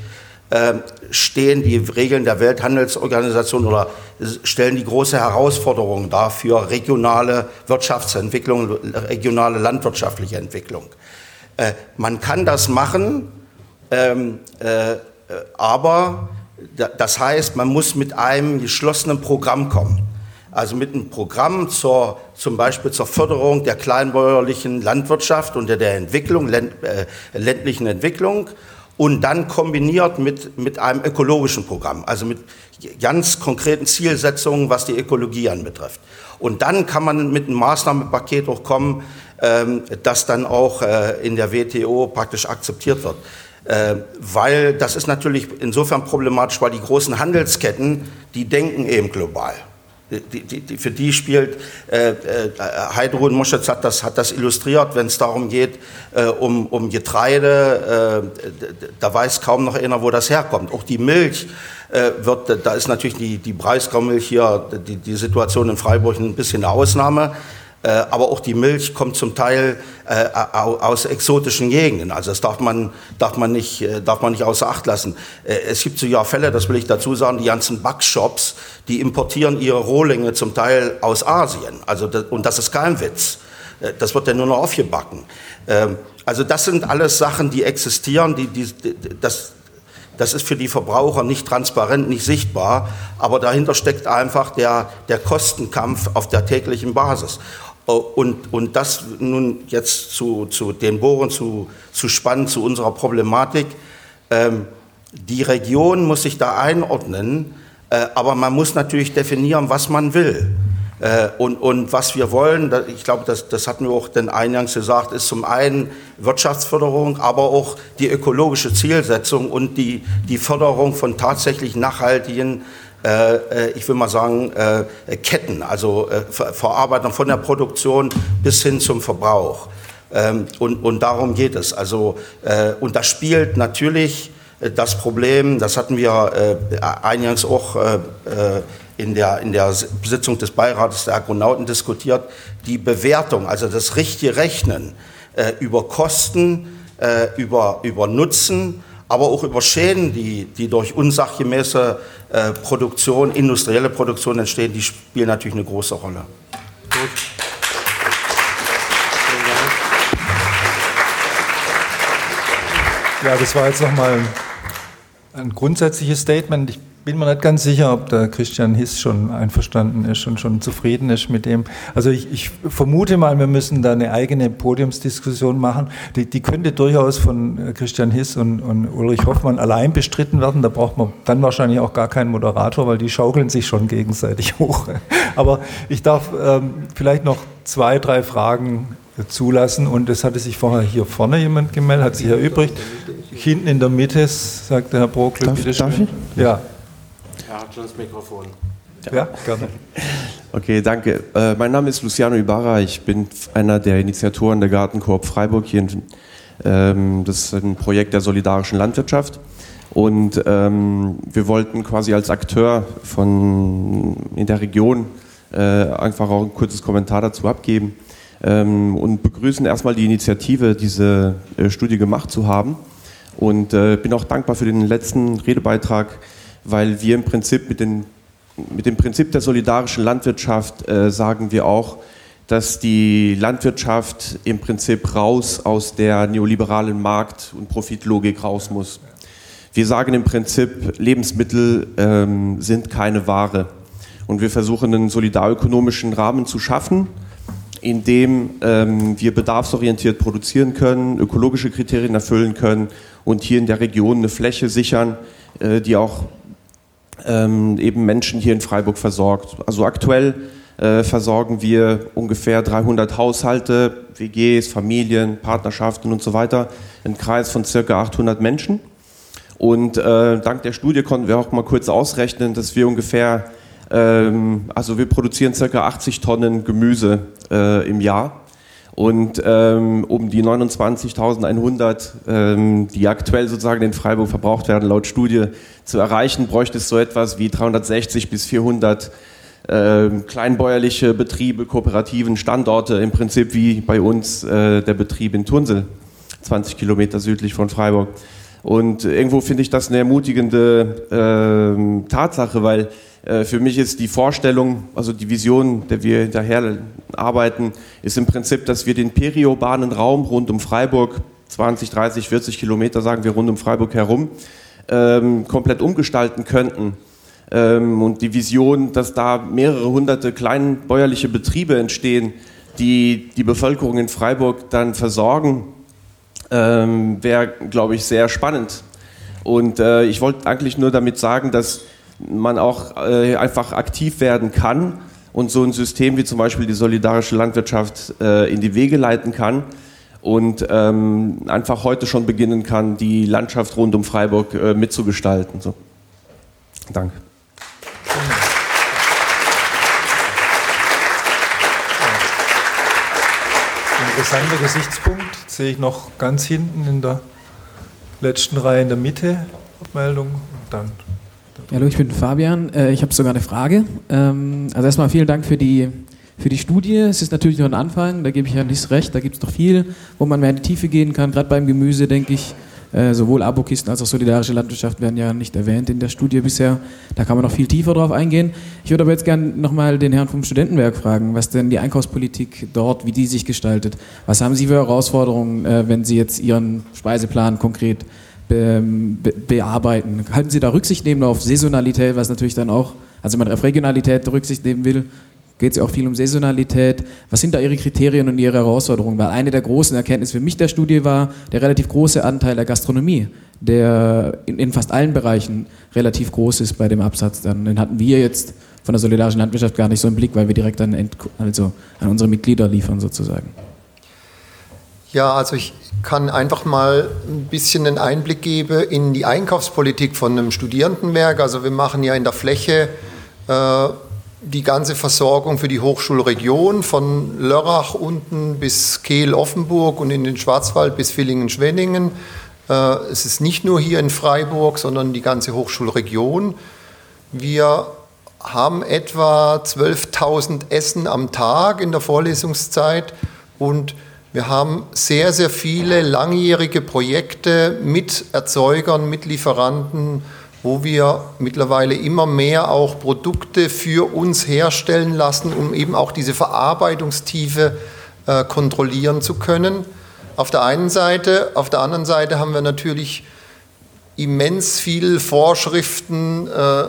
stehen die Regeln der Welthandelsorganisation oder stellen die große Herausforderung dar für regionale Wirtschaftsentwicklung, regionale landwirtschaftliche Entwicklung. Äh, man kann das machen, ähm, äh, aber das heißt, man muss mit einem geschlossenen Programm kommen. Also mit einem Programm zur, zum Beispiel zur Förderung der kleinbäuerlichen Landwirtschaft und der Entwicklung, ländlichen Entwicklung und dann kombiniert mit, mit einem ökologischen Programm, also mit ganz konkreten Zielsetzungen, was die Ökologie anbetrifft. Und dann kann man mit einem Maßnahmenpaket auch kommen, ähm, das dann auch äh, in der WTO praktisch akzeptiert wird. Äh, weil das ist natürlich insofern problematisch, weil die großen Handelsketten, die denken eben global. Die, die, die, für die spielt, äh, äh, Heidrun Moschetz hat das, hat das illustriert, wenn es darum geht, äh, um, um Getreide, äh, da weiß kaum noch einer, wo das herkommt. Auch die Milch äh, wird, da ist natürlich die, die Breisgaumilch hier, die, die Situation in Freiburg ein bisschen eine Ausnahme. Äh, aber auch die Milch kommt zum Teil äh, aus exotischen Gegenden. Also das darf man, darf man, nicht, äh, darf man nicht außer Acht lassen. Es gibt so ja Fälle, das will ich dazu sagen, die ganzen Backshops, die importieren ihre Rohlinge zum Teil aus Asien. Also und das ist kein Witz. Das wird ja nur noch aufgebacken. Ähm, also das sind alles Sachen, die existieren, die, die, das, Das ist für die Verbraucher nicht transparent, nicht sichtbar, aber dahinter steckt einfach der, der Kostenkampf auf der täglichen Basis. Und, und das nun jetzt zu, zu den Bohren zu, zu spannen, zu unserer Problematik. Ähm, die Region muss sich da einordnen, äh, aber man muss natürlich definieren, was man will. Äh, und, und was wir wollen, ich glaube, das, das hatten wir auch den eingangs gesagt, ist zum einen Wirtschaftsförderung, aber auch die ökologische Zielsetzung und die, die Förderung von tatsächlich nachhaltigen äh, äh ich will mal sagen, äh, Ketten, also äh, Verarbeitung von der Produktion bis hin zum Verbrauch. Ähm, und, und darum geht es. Also, äh, und das spielt natürlich das Problem, das hatten wir eingangs auch in der, in der Sitzung des Beirates der Agronauten diskutiert, die Bewertung, also das richtige Rechnen äh, über Kosten, äh, über, über Nutzen, aber auch über Schäden, die, die durch unsachgemäße äh, Produktion, industrielle Produktion entstehen, die spielen natürlich eine große Rolle. Gut. Ja, das war jetzt nochmal ein grundsätzliches Statement. Ich bin mir nicht ganz sicher, ob der Christian Hiss schon einverstanden ist und schon zufrieden ist mit dem. Also ich, ich vermute mal, wir müssen da eine eigene Podiumsdiskussion machen. Die, die könnte durchaus von äh, Christian Hiss und, und, Ulrich Hoffmann allein bestritten werden. Da braucht man dann wahrscheinlich auch gar keinen Moderator, weil die schaukeln sich schon gegenseitig hoch. Aber ich darf ähm, vielleicht noch zwei, drei Fragen zulassen. Und es hatte sich vorher hier vorne jemand gemeldet, hat sich erübrigt. Hinten in der Mitte, sagt der Herr Broklück. Darf, darf ich? Ja. Schon das Mikrofon. Ja, ja gerne. Okay, danke. Äh, mein Name ist Luciano Ibarra. Ich bin einer der Initiatoren der Gartenkoop Freiburg hier. In, ähm, das ist ein Projekt der solidarischen Landwirtschaft. Und ähm, wir wollten quasi als Akteur von in der Region äh, einfach auch ein kurzes Kommentar dazu abgeben ähm, und begrüßen erstmal die Initiative, diese äh, Studie gemacht zu haben. Und äh, bin auch dankbar für den letzten Redebeitrag, weil wir im Prinzip mit, den, mit dem Prinzip der solidarischen Landwirtschaft äh, sagen wir auch, dass die Landwirtschaft im Prinzip raus aus der neoliberalen Markt- und Profitlogik raus muss. Wir sagen im Prinzip, Lebensmittel ähm, sind keine Ware. Und wir versuchen einen solidarökonomischen Rahmen zu schaffen, in dem ähm, wir bedarfsorientiert produzieren können, ökologische Kriterien erfüllen können und hier in der Region eine Fläche sichern, äh, die auch ähm, eben Menschen hier in Freiburg versorgt. Also aktuell äh, versorgen wir ungefähr 300 Haushalte, WGs, Familien, Partnerschaften und so weiter, einen Kreis von circa 800 Menschen. Und äh, dank der Studie konnten wir auch mal kurz ausrechnen, dass wir ungefähr, ähm, also wir produzieren circa 80 Tonnen Gemüse äh, im Jahr und ähm, um die 29.100, ähm, die aktuell sozusagen in Freiburg verbraucht werden, laut Studie zu erreichen, bräuchte es so etwas wie 360 bis 400 äh, kleinbäuerliche Betriebe, kooperativen Standorte, im Prinzip wie bei uns äh, der Betrieb in Tunsel, 20 Kilometer südlich von Freiburg. Und irgendwo finde ich das eine ermutigende äh, Tatsache, weil für mich ist die Vorstellung, also die Vision, der wir hinterher arbeiten, ist im Prinzip, dass wir den periurbanen Raum rund um Freiburg, 20, 30, 40 Kilometer, sagen wir, rund um Freiburg herum, ähm, komplett umgestalten könnten. Ähm, und die Vision, dass da mehrere hunderte kleinbäuerliche Betriebe entstehen, die die Bevölkerung in Freiburg dann versorgen, ähm, wäre, glaube ich, sehr spannend. Und äh, ich wollte eigentlich nur damit sagen, dass man auch äh, einfach aktiv werden kann und so ein System wie zum Beispiel die solidarische Landwirtschaft äh, in die Wege leiten kann und ähm, einfach heute schon beginnen kann, die Landschaft rund um Freiburg äh, mitzugestalten. So. Danke. Interessanter Gesichtspunkt sehe ich noch ganz hinten in der letzten Reihe in der Mitte Abmeldung und dann Hallo, ich bin Fabian. Äh, ich habe sogar eine Frage. Ähm, also erstmal vielen Dank für die, für die Studie. Es ist natürlich nur ein Anfang, da gebe ich ja nicht recht. Da gibt es noch viel, wo man mehr in die Tiefe gehen kann. Gerade beim Gemüse, denke ich, äh, sowohl Abokisten als auch solidarische Landwirtschaft werden ja nicht erwähnt in der Studie bisher. Da kann man noch viel tiefer drauf eingehen. Ich würde aber jetzt gerne nochmal den Herrn vom Studentenwerk fragen, was denn die Einkaufspolitik dort, wie die sich gestaltet. Was haben Sie für Herausforderungen, äh, wenn Sie jetzt Ihren Speiseplan konkret be, be, bearbeiten? Halten Sie da Rücksicht nehmen auf Saisonalität, was natürlich dann auch, also wenn man auf Regionalität Rücksicht nehmen will, geht es ja auch viel um Saisonalität. Was sind da Ihre Kriterien und Ihre Herausforderungen? Weil eine der großen Erkenntnisse für mich der Studie war der relativ große Anteil der Gastronomie, der in, in fast allen Bereichen relativ groß ist bei dem Absatz. Dann, den hatten wir jetzt von der solidarischen Landwirtschaft gar nicht so im Blick, weil wir direkt an, also an unsere Mitglieder liefern sozusagen. Ja, also ich kann einfach mal ein bisschen einen Einblick geben in die Einkaufspolitik von einem Studierendenwerk. Also wir machen ja in der Fläche äh, die ganze Versorgung für die Hochschulregion von Lörrach unten bis Kehl-Offenburg und in den Schwarzwald bis Villingen-Schwenningen. Äh, es ist nicht nur hier in Freiburg, sondern die ganze Hochschulregion. Wir haben etwa 12.000 Essen am Tag in der Vorlesungszeit und wir haben sehr, sehr viele langjährige Projekte mit Erzeugern, mit Lieferanten, wo wir mittlerweile immer mehr auch Produkte für uns herstellen lassen, um eben auch diese Verarbeitungstiefe äh, kontrollieren zu können. Auf der einen Seite, auf der anderen Seite haben wir natürlich immens viele Vorschriften, äh,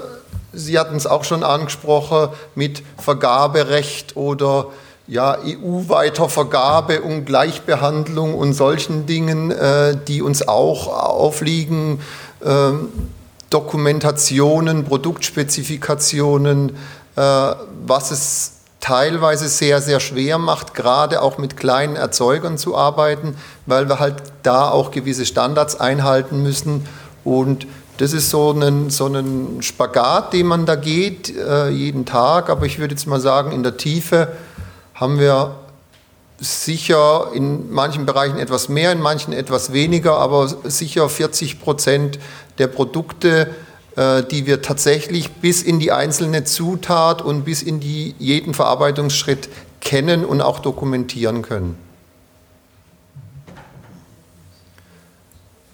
Sie hatten es auch schon angesprochen, mit Vergaberecht oder ja, EU-weiter Vergabe und Gleichbehandlung und solchen Dingen, äh, die uns auch aufliegen. Ähm, Dokumentationen, Produktspezifikationen, äh, was es teilweise sehr, sehr schwer macht, gerade auch mit kleinen Erzeugern zu arbeiten, weil wir halt da auch gewisse Standards einhalten müssen und das ist so ein, so ein Spagat, den man da geht, äh, jeden Tag. Aber ich würde jetzt mal sagen, in der Tiefe haben wir sicher in manchen Bereichen etwas mehr, in manchen etwas weniger, aber sicher 40 Prozent der Produkte, äh, die wir tatsächlich bis in die einzelne Zutat und bis in die, jeden Verarbeitungsschritt kennen und auch dokumentieren können.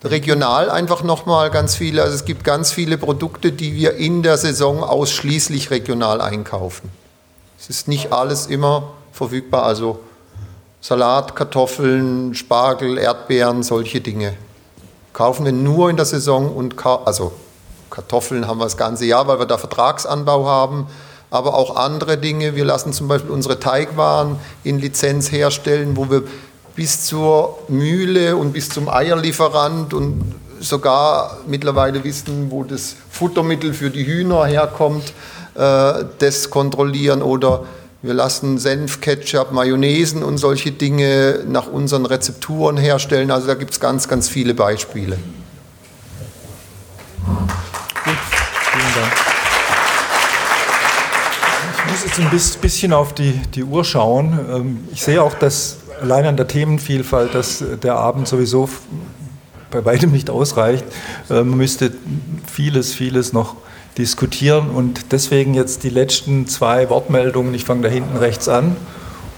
Regional einfach nochmal ganz viele, also es gibt ganz viele Produkte, die wir in der Saison ausschließlich regional einkaufen. Es ist nicht alles immer verfügbar, also Salat, Kartoffeln, Spargel, Erdbeeren, solche Dinge. Kaufen wir nur in der Saison und also Kartoffeln haben wir das ganze Jahr, weil wir da Vertragsanbau haben, aber auch andere Dinge. Wir lassen zum Beispiel unsere Teigwaren in Lizenz herstellen, wo wir bis zur Mühle und bis zum Eierlieferant und sogar mittlerweile wissen, wo das Futtermittel für die Hühner herkommt, äh, das kontrollieren oder wir lassen Senf, Ketchup, Mayonnaisen und solche Dinge nach unseren Rezepturen herstellen. Also da gibt es ganz, ganz viele Beispiele. Gut, vielen Dank. Ich muss jetzt ein bisschen auf die, die Uhr schauen. Ähm, ich sehe auch, dass allein an der Themenvielfalt, dass der Abend sowieso bei weitem nicht ausreicht. Äh, man müsste vieles, vieles noch diskutieren und deswegen jetzt die letzten zwei Wortmeldungen. Ich fange da hinten rechts an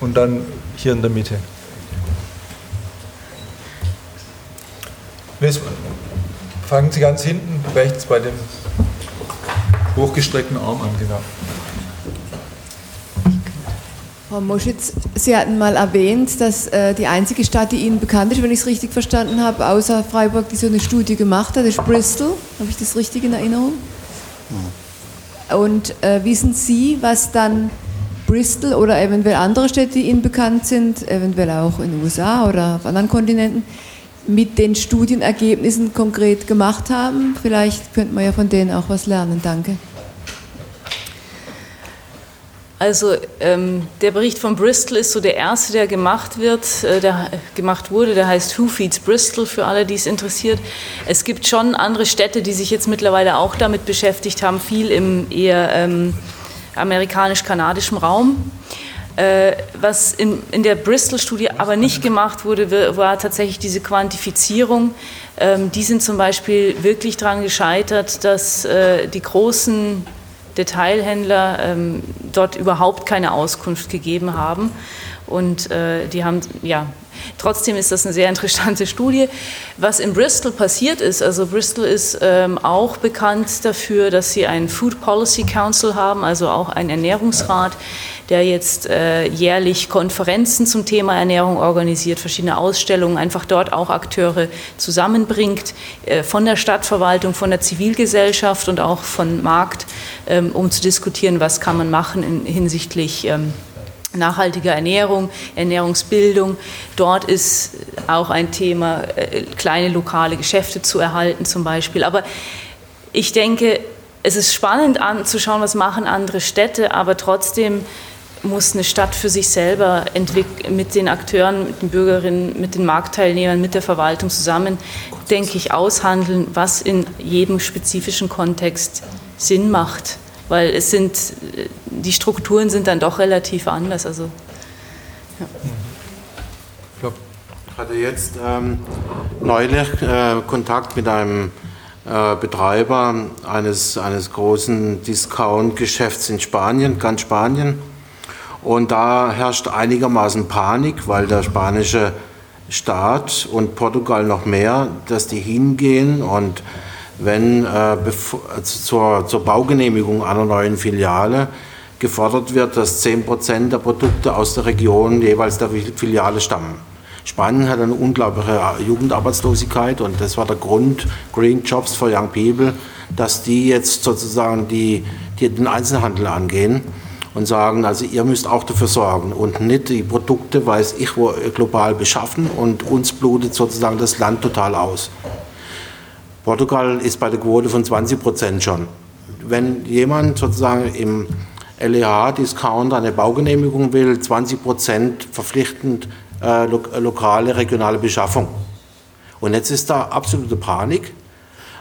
und dann hier in der Mitte. Fangen Sie ganz hinten rechts bei dem hochgestreckten Arm an, genau. Frau Moschitz, Sie hatten mal erwähnt, dass äh, die einzige Stadt, die Ihnen bekannt ist, wenn ich es richtig verstanden habe, außer Freiburg, die so eine Studie gemacht hat, ist Bristol. Habe ich das richtig in Erinnerung? Ja. Und äh, wissen Sie, was dann Bristol oder eventuell andere Städte, die Ihnen bekannt sind, eventuell auch in den USA oder auf anderen Kontinenten, mit den Studienergebnissen konkret gemacht haben? Vielleicht könnte man ja von denen auch was lernen. Danke. Also ähm, der Bericht von Bristol ist so der erste, der gemacht wird, äh, der gemacht wurde. Der heißt Who Feeds Bristol für alle, die es interessiert. Es gibt schon andere Städte, die sich jetzt mittlerweile auch damit beschäftigt haben, viel im eher ähm, amerikanisch-kanadischen Raum. Äh, was in, in der Bristol-Studie aber nicht gemacht wurde, war tatsächlich diese Quantifizierung. Ähm, die sind zum Beispiel wirklich daran gescheitert, dass äh, die großen Detailhändler ähm, dort überhaupt keine Auskunft gegeben haben. Und äh, die haben, ja, trotzdem ist das eine sehr interessante Studie. Was in Bristol passiert ist, also Bristol ist ähm, auch bekannt dafür, dass sie einen Food Policy Council haben, also auch einen Ernährungsrat, der jetzt äh, jährlich Konferenzen zum Thema Ernährung organisiert, verschiedene Ausstellungen, einfach dort auch Akteure zusammenbringt, äh, von der Stadtverwaltung, von der Zivilgesellschaft und auch von Markt, ähm, um zu diskutieren, was kann man machen in, hinsichtlich ähm, nachhaltiger Ernährung, Ernährungsbildung. Dort ist auch ein Thema, äh, kleine lokale Geschäfte zu erhalten zum Beispiel. Aber ich denke, es ist spannend anzuschauen, was machen andere Städte, aber trotzdem muss eine Stadt für sich selber mit den Akteuren, mit den Bürgerinnen, mit den Marktteilnehmern, mit der Verwaltung zusammen, denke ich, aushandeln, was in jedem spezifischen Kontext Sinn macht weil es sind, die Strukturen sind dann doch relativ anders. Also, ja. Ich hatte jetzt ähm, neulich äh, Kontakt mit einem äh, Betreiber eines, eines großen Discount-Geschäfts in Spanien, ganz Spanien. Und da herrscht einigermaßen Panik, weil der spanische Staat und Portugal noch mehr, dass die hingehen und wenn äh, zur, zur Baugenehmigung einer neuen Filiale gefordert wird, dass 10 Prozent der Produkte aus der Region jeweils der Filiale stammen. Spanien hat eine unglaubliche Jugendarbeitslosigkeit und das war der Grund Green Jobs for Young People, dass die jetzt sozusagen die, die den Einzelhandel angehen und sagen, also ihr müsst auch dafür sorgen und nicht die Produkte, weiß ich, wo global beschaffen und uns blutet sozusagen das Land total aus. Portugal ist bei der Quote von 20 Prozent schon. Wenn jemand sozusagen im LEH-Discount eine Baugenehmigung will, 20 Prozent verpflichtend äh, lo lokale, regionale Beschaffung. Und jetzt ist da absolute Panik.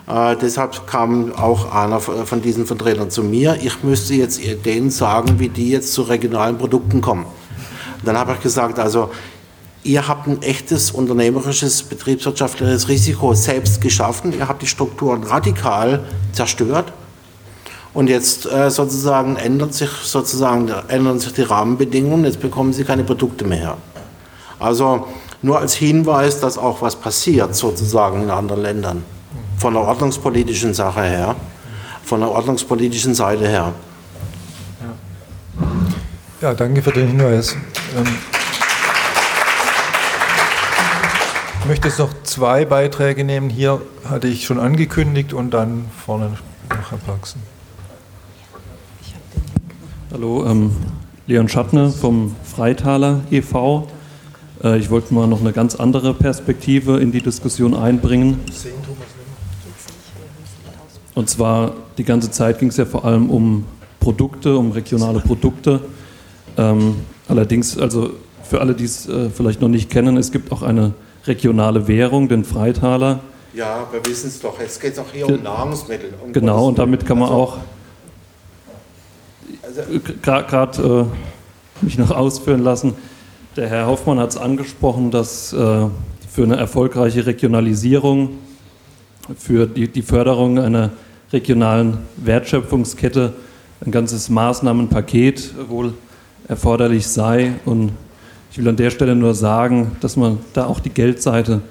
Äh, deshalb kam auch einer von diesen Vertretern zu mir. Ich müsste jetzt denen sagen, wie die jetzt zu regionalen Produkten kommen. Und dann habe ich gesagt, also Ihr habt ein echtes unternehmerisches, betriebswirtschaftliches Risiko selbst geschaffen. Ihr habt die Strukturen radikal zerstört. Und jetzt äh, sozusagen ändern sich, sozusagen, ändern sich die Rahmenbedingungen. Jetzt bekommen Sie keine Produkte mehr. Also nur als Hinweis, dass auch was passiert, sozusagen in anderen Ländern. Von der ordnungspolitischen Sache her, von der ordnungspolitischen Seite her. Ja, danke für den Hinweis. Ähm Ich möchte jetzt noch zwei Beiträge nehmen. Hier hatte ich schon angekündigt und dann vorne noch Herr Paxen. Hallo, ähm, Leon Schattner vom Freitaler e.V. Äh, ich wollte mal noch eine ganz andere Perspektive in die Diskussion einbringen. Und zwar die ganze Zeit ging es ja vor allem um Produkte, um regionale Produkte. Ähm, allerdings, also für alle, die es äh, vielleicht noch nicht kennen, es gibt auch eine regionale Währung, den Freitaler. Ja, wir wissen es doch. Jetzt geht es auch hier um Nahrungsmittel. Um genau, und damit kann man also, auch gerade äh, mich noch ausführen lassen. Der Herr Hoffmann hat es angesprochen, dass äh, für eine erfolgreiche Regionalisierung, für die, die Förderung einer regionalen Wertschöpfungskette ein ganzes Maßnahmenpaket wohl erforderlich sei. Und ich will an der Stelle nur sagen, dass man da auch die Geldseite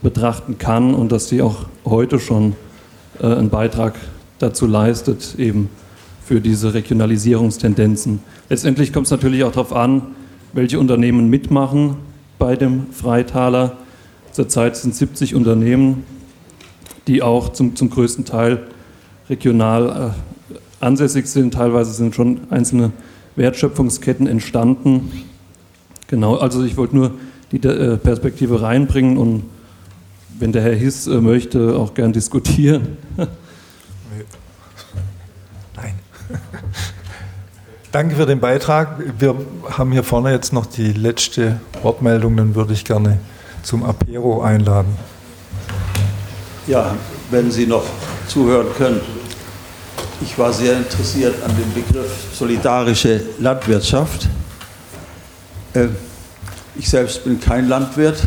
betrachten kann und dass sie auch heute schon äh, einen Beitrag dazu leistet, eben für diese Regionalisierungstendenzen. Letztendlich kommt es natürlich auch darauf an, welche Unternehmen mitmachen bei dem Freitaler. Zurzeit sind 70 Unternehmen, die auch zum, zum größten Teil regional äh, ansässig sind. Teilweise sind schon einzelne Wertschöpfungsketten entstanden. Genau, also ich wollte nur die äh, Perspektive reinbringen und wenn der Herr Hiss äh, möchte, auch gern diskutieren. Nein. Danke für den Beitrag. Wir haben hier vorne jetzt noch die letzte Wortmeldung, dann würde ich gerne zum Apero einladen. Ja, wenn Sie noch zuhören können. Ich war sehr interessiert an dem Begriff solidarische Landwirtschaft. Ähm, ich selbst bin kein Landwirt,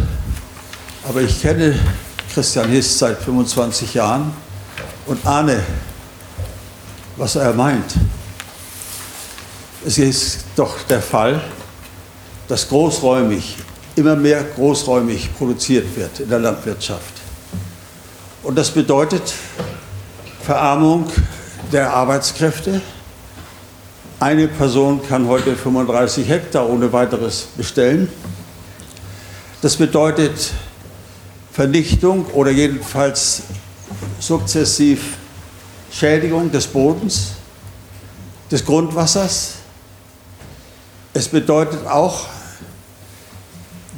aber ich kenne Christian Hiss seit 25 Jahren und ahne, was er meint. Es ist doch der Fall, dass großräumig, immer mehr großräumig produziert wird in der Landwirtschaft. Und das bedeutet Verarmung der Arbeitskräfte, Eine Person kann heute 35 Hektar ohne weiteres bestellen. Das bedeutet Vernichtung oder jedenfalls sukzessiv Schädigung des Bodens, des Grundwassers. Es bedeutet auch,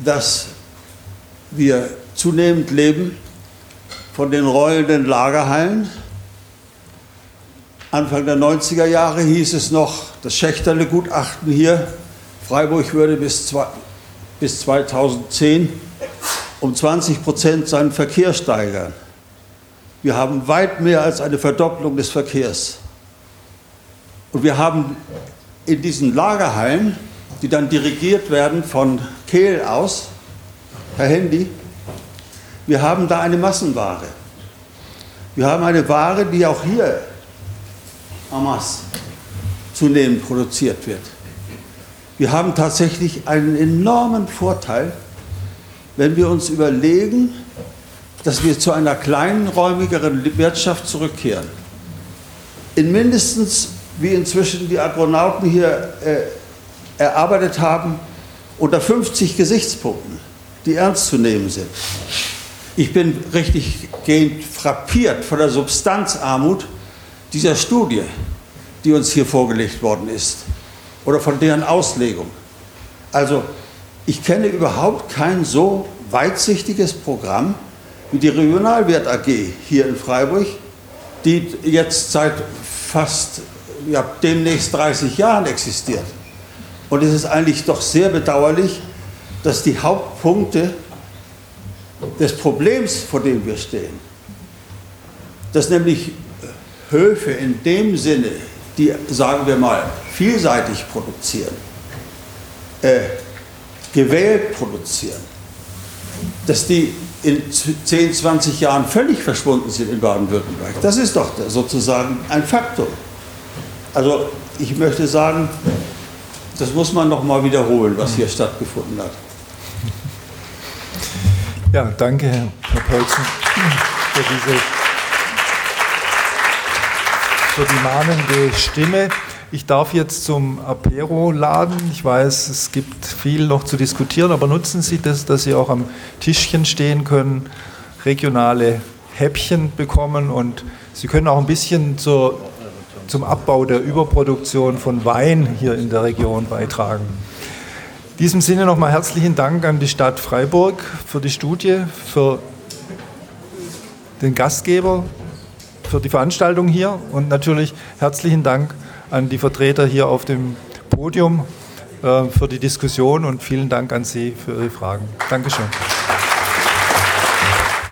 dass wir zunehmend leben von den rollenden Lagerhallen. Anfang der 90er Jahre hieß es noch, das Schächterle-Gutachten hier, Freiburg würde bis, zwei, bis 2010 um 20 Prozent seinen Verkehr steigern. Wir haben weit mehr als eine Verdopplung des Verkehrs. Und wir haben in diesen Lagerhallen, die dann dirigiert werden von Kehl aus, Herr Handy, wir haben da eine Massenware. Wir haben eine Ware, die auch hier Amas zunehmend produziert wird. Wir haben tatsächlich einen enormen Vorteil, wenn wir uns überlegen, dass wir zu einer kleinen, räumigeren Wirtschaft zurückkehren. In mindestens, wie inzwischen die Agronauten hier äh, erarbeitet haben, unter 50 Gesichtspunkten, die ernst zu nehmen sind. Ich bin richtig gehend frappiert von der Substanzarmut dieser Studie, die uns hier vorgelegt worden ist, oder von deren Auslegung. Also ich kenne überhaupt kein so weitsichtiges Programm wie die Regionalwert AG hier in Freiburg, die jetzt seit fast ja, demnächst 30 Jahren existiert. Und es ist eigentlich doch sehr bedauerlich, dass die Hauptpunkte des Problems, vor dem wir stehen, dass nämlich Höfe in dem Sinne, die, sagen wir mal, vielseitig produzieren, äh, gewählt produzieren, dass die in 10, 20 Jahren völlig verschwunden sind in Baden-Württemberg. Das ist doch sozusagen ein Faktum. Also ich möchte sagen, das muss man noch mal wiederholen, was hier stattgefunden hat. Ja, danke, Herr Polzen, für diese für die mahnende Stimme. Ich darf jetzt zum Apero laden. Ich weiß, es gibt viel noch zu diskutieren, aber nutzen Sie das, dass Sie auch am Tischchen stehen können, regionale Häppchen bekommen und Sie können auch ein bisschen zur, zum Abbau der Überproduktion von Wein hier in der Region beitragen. In diesem Sinne nochmal herzlichen Dank an die Stadt Freiburg für die Studie, für den Gastgeber, für die Veranstaltung hier und natürlich herzlichen Dank an die Vertreter hier auf dem Podium äh, für die Diskussion und vielen Dank an Sie für Ihre Fragen. Dankeschön.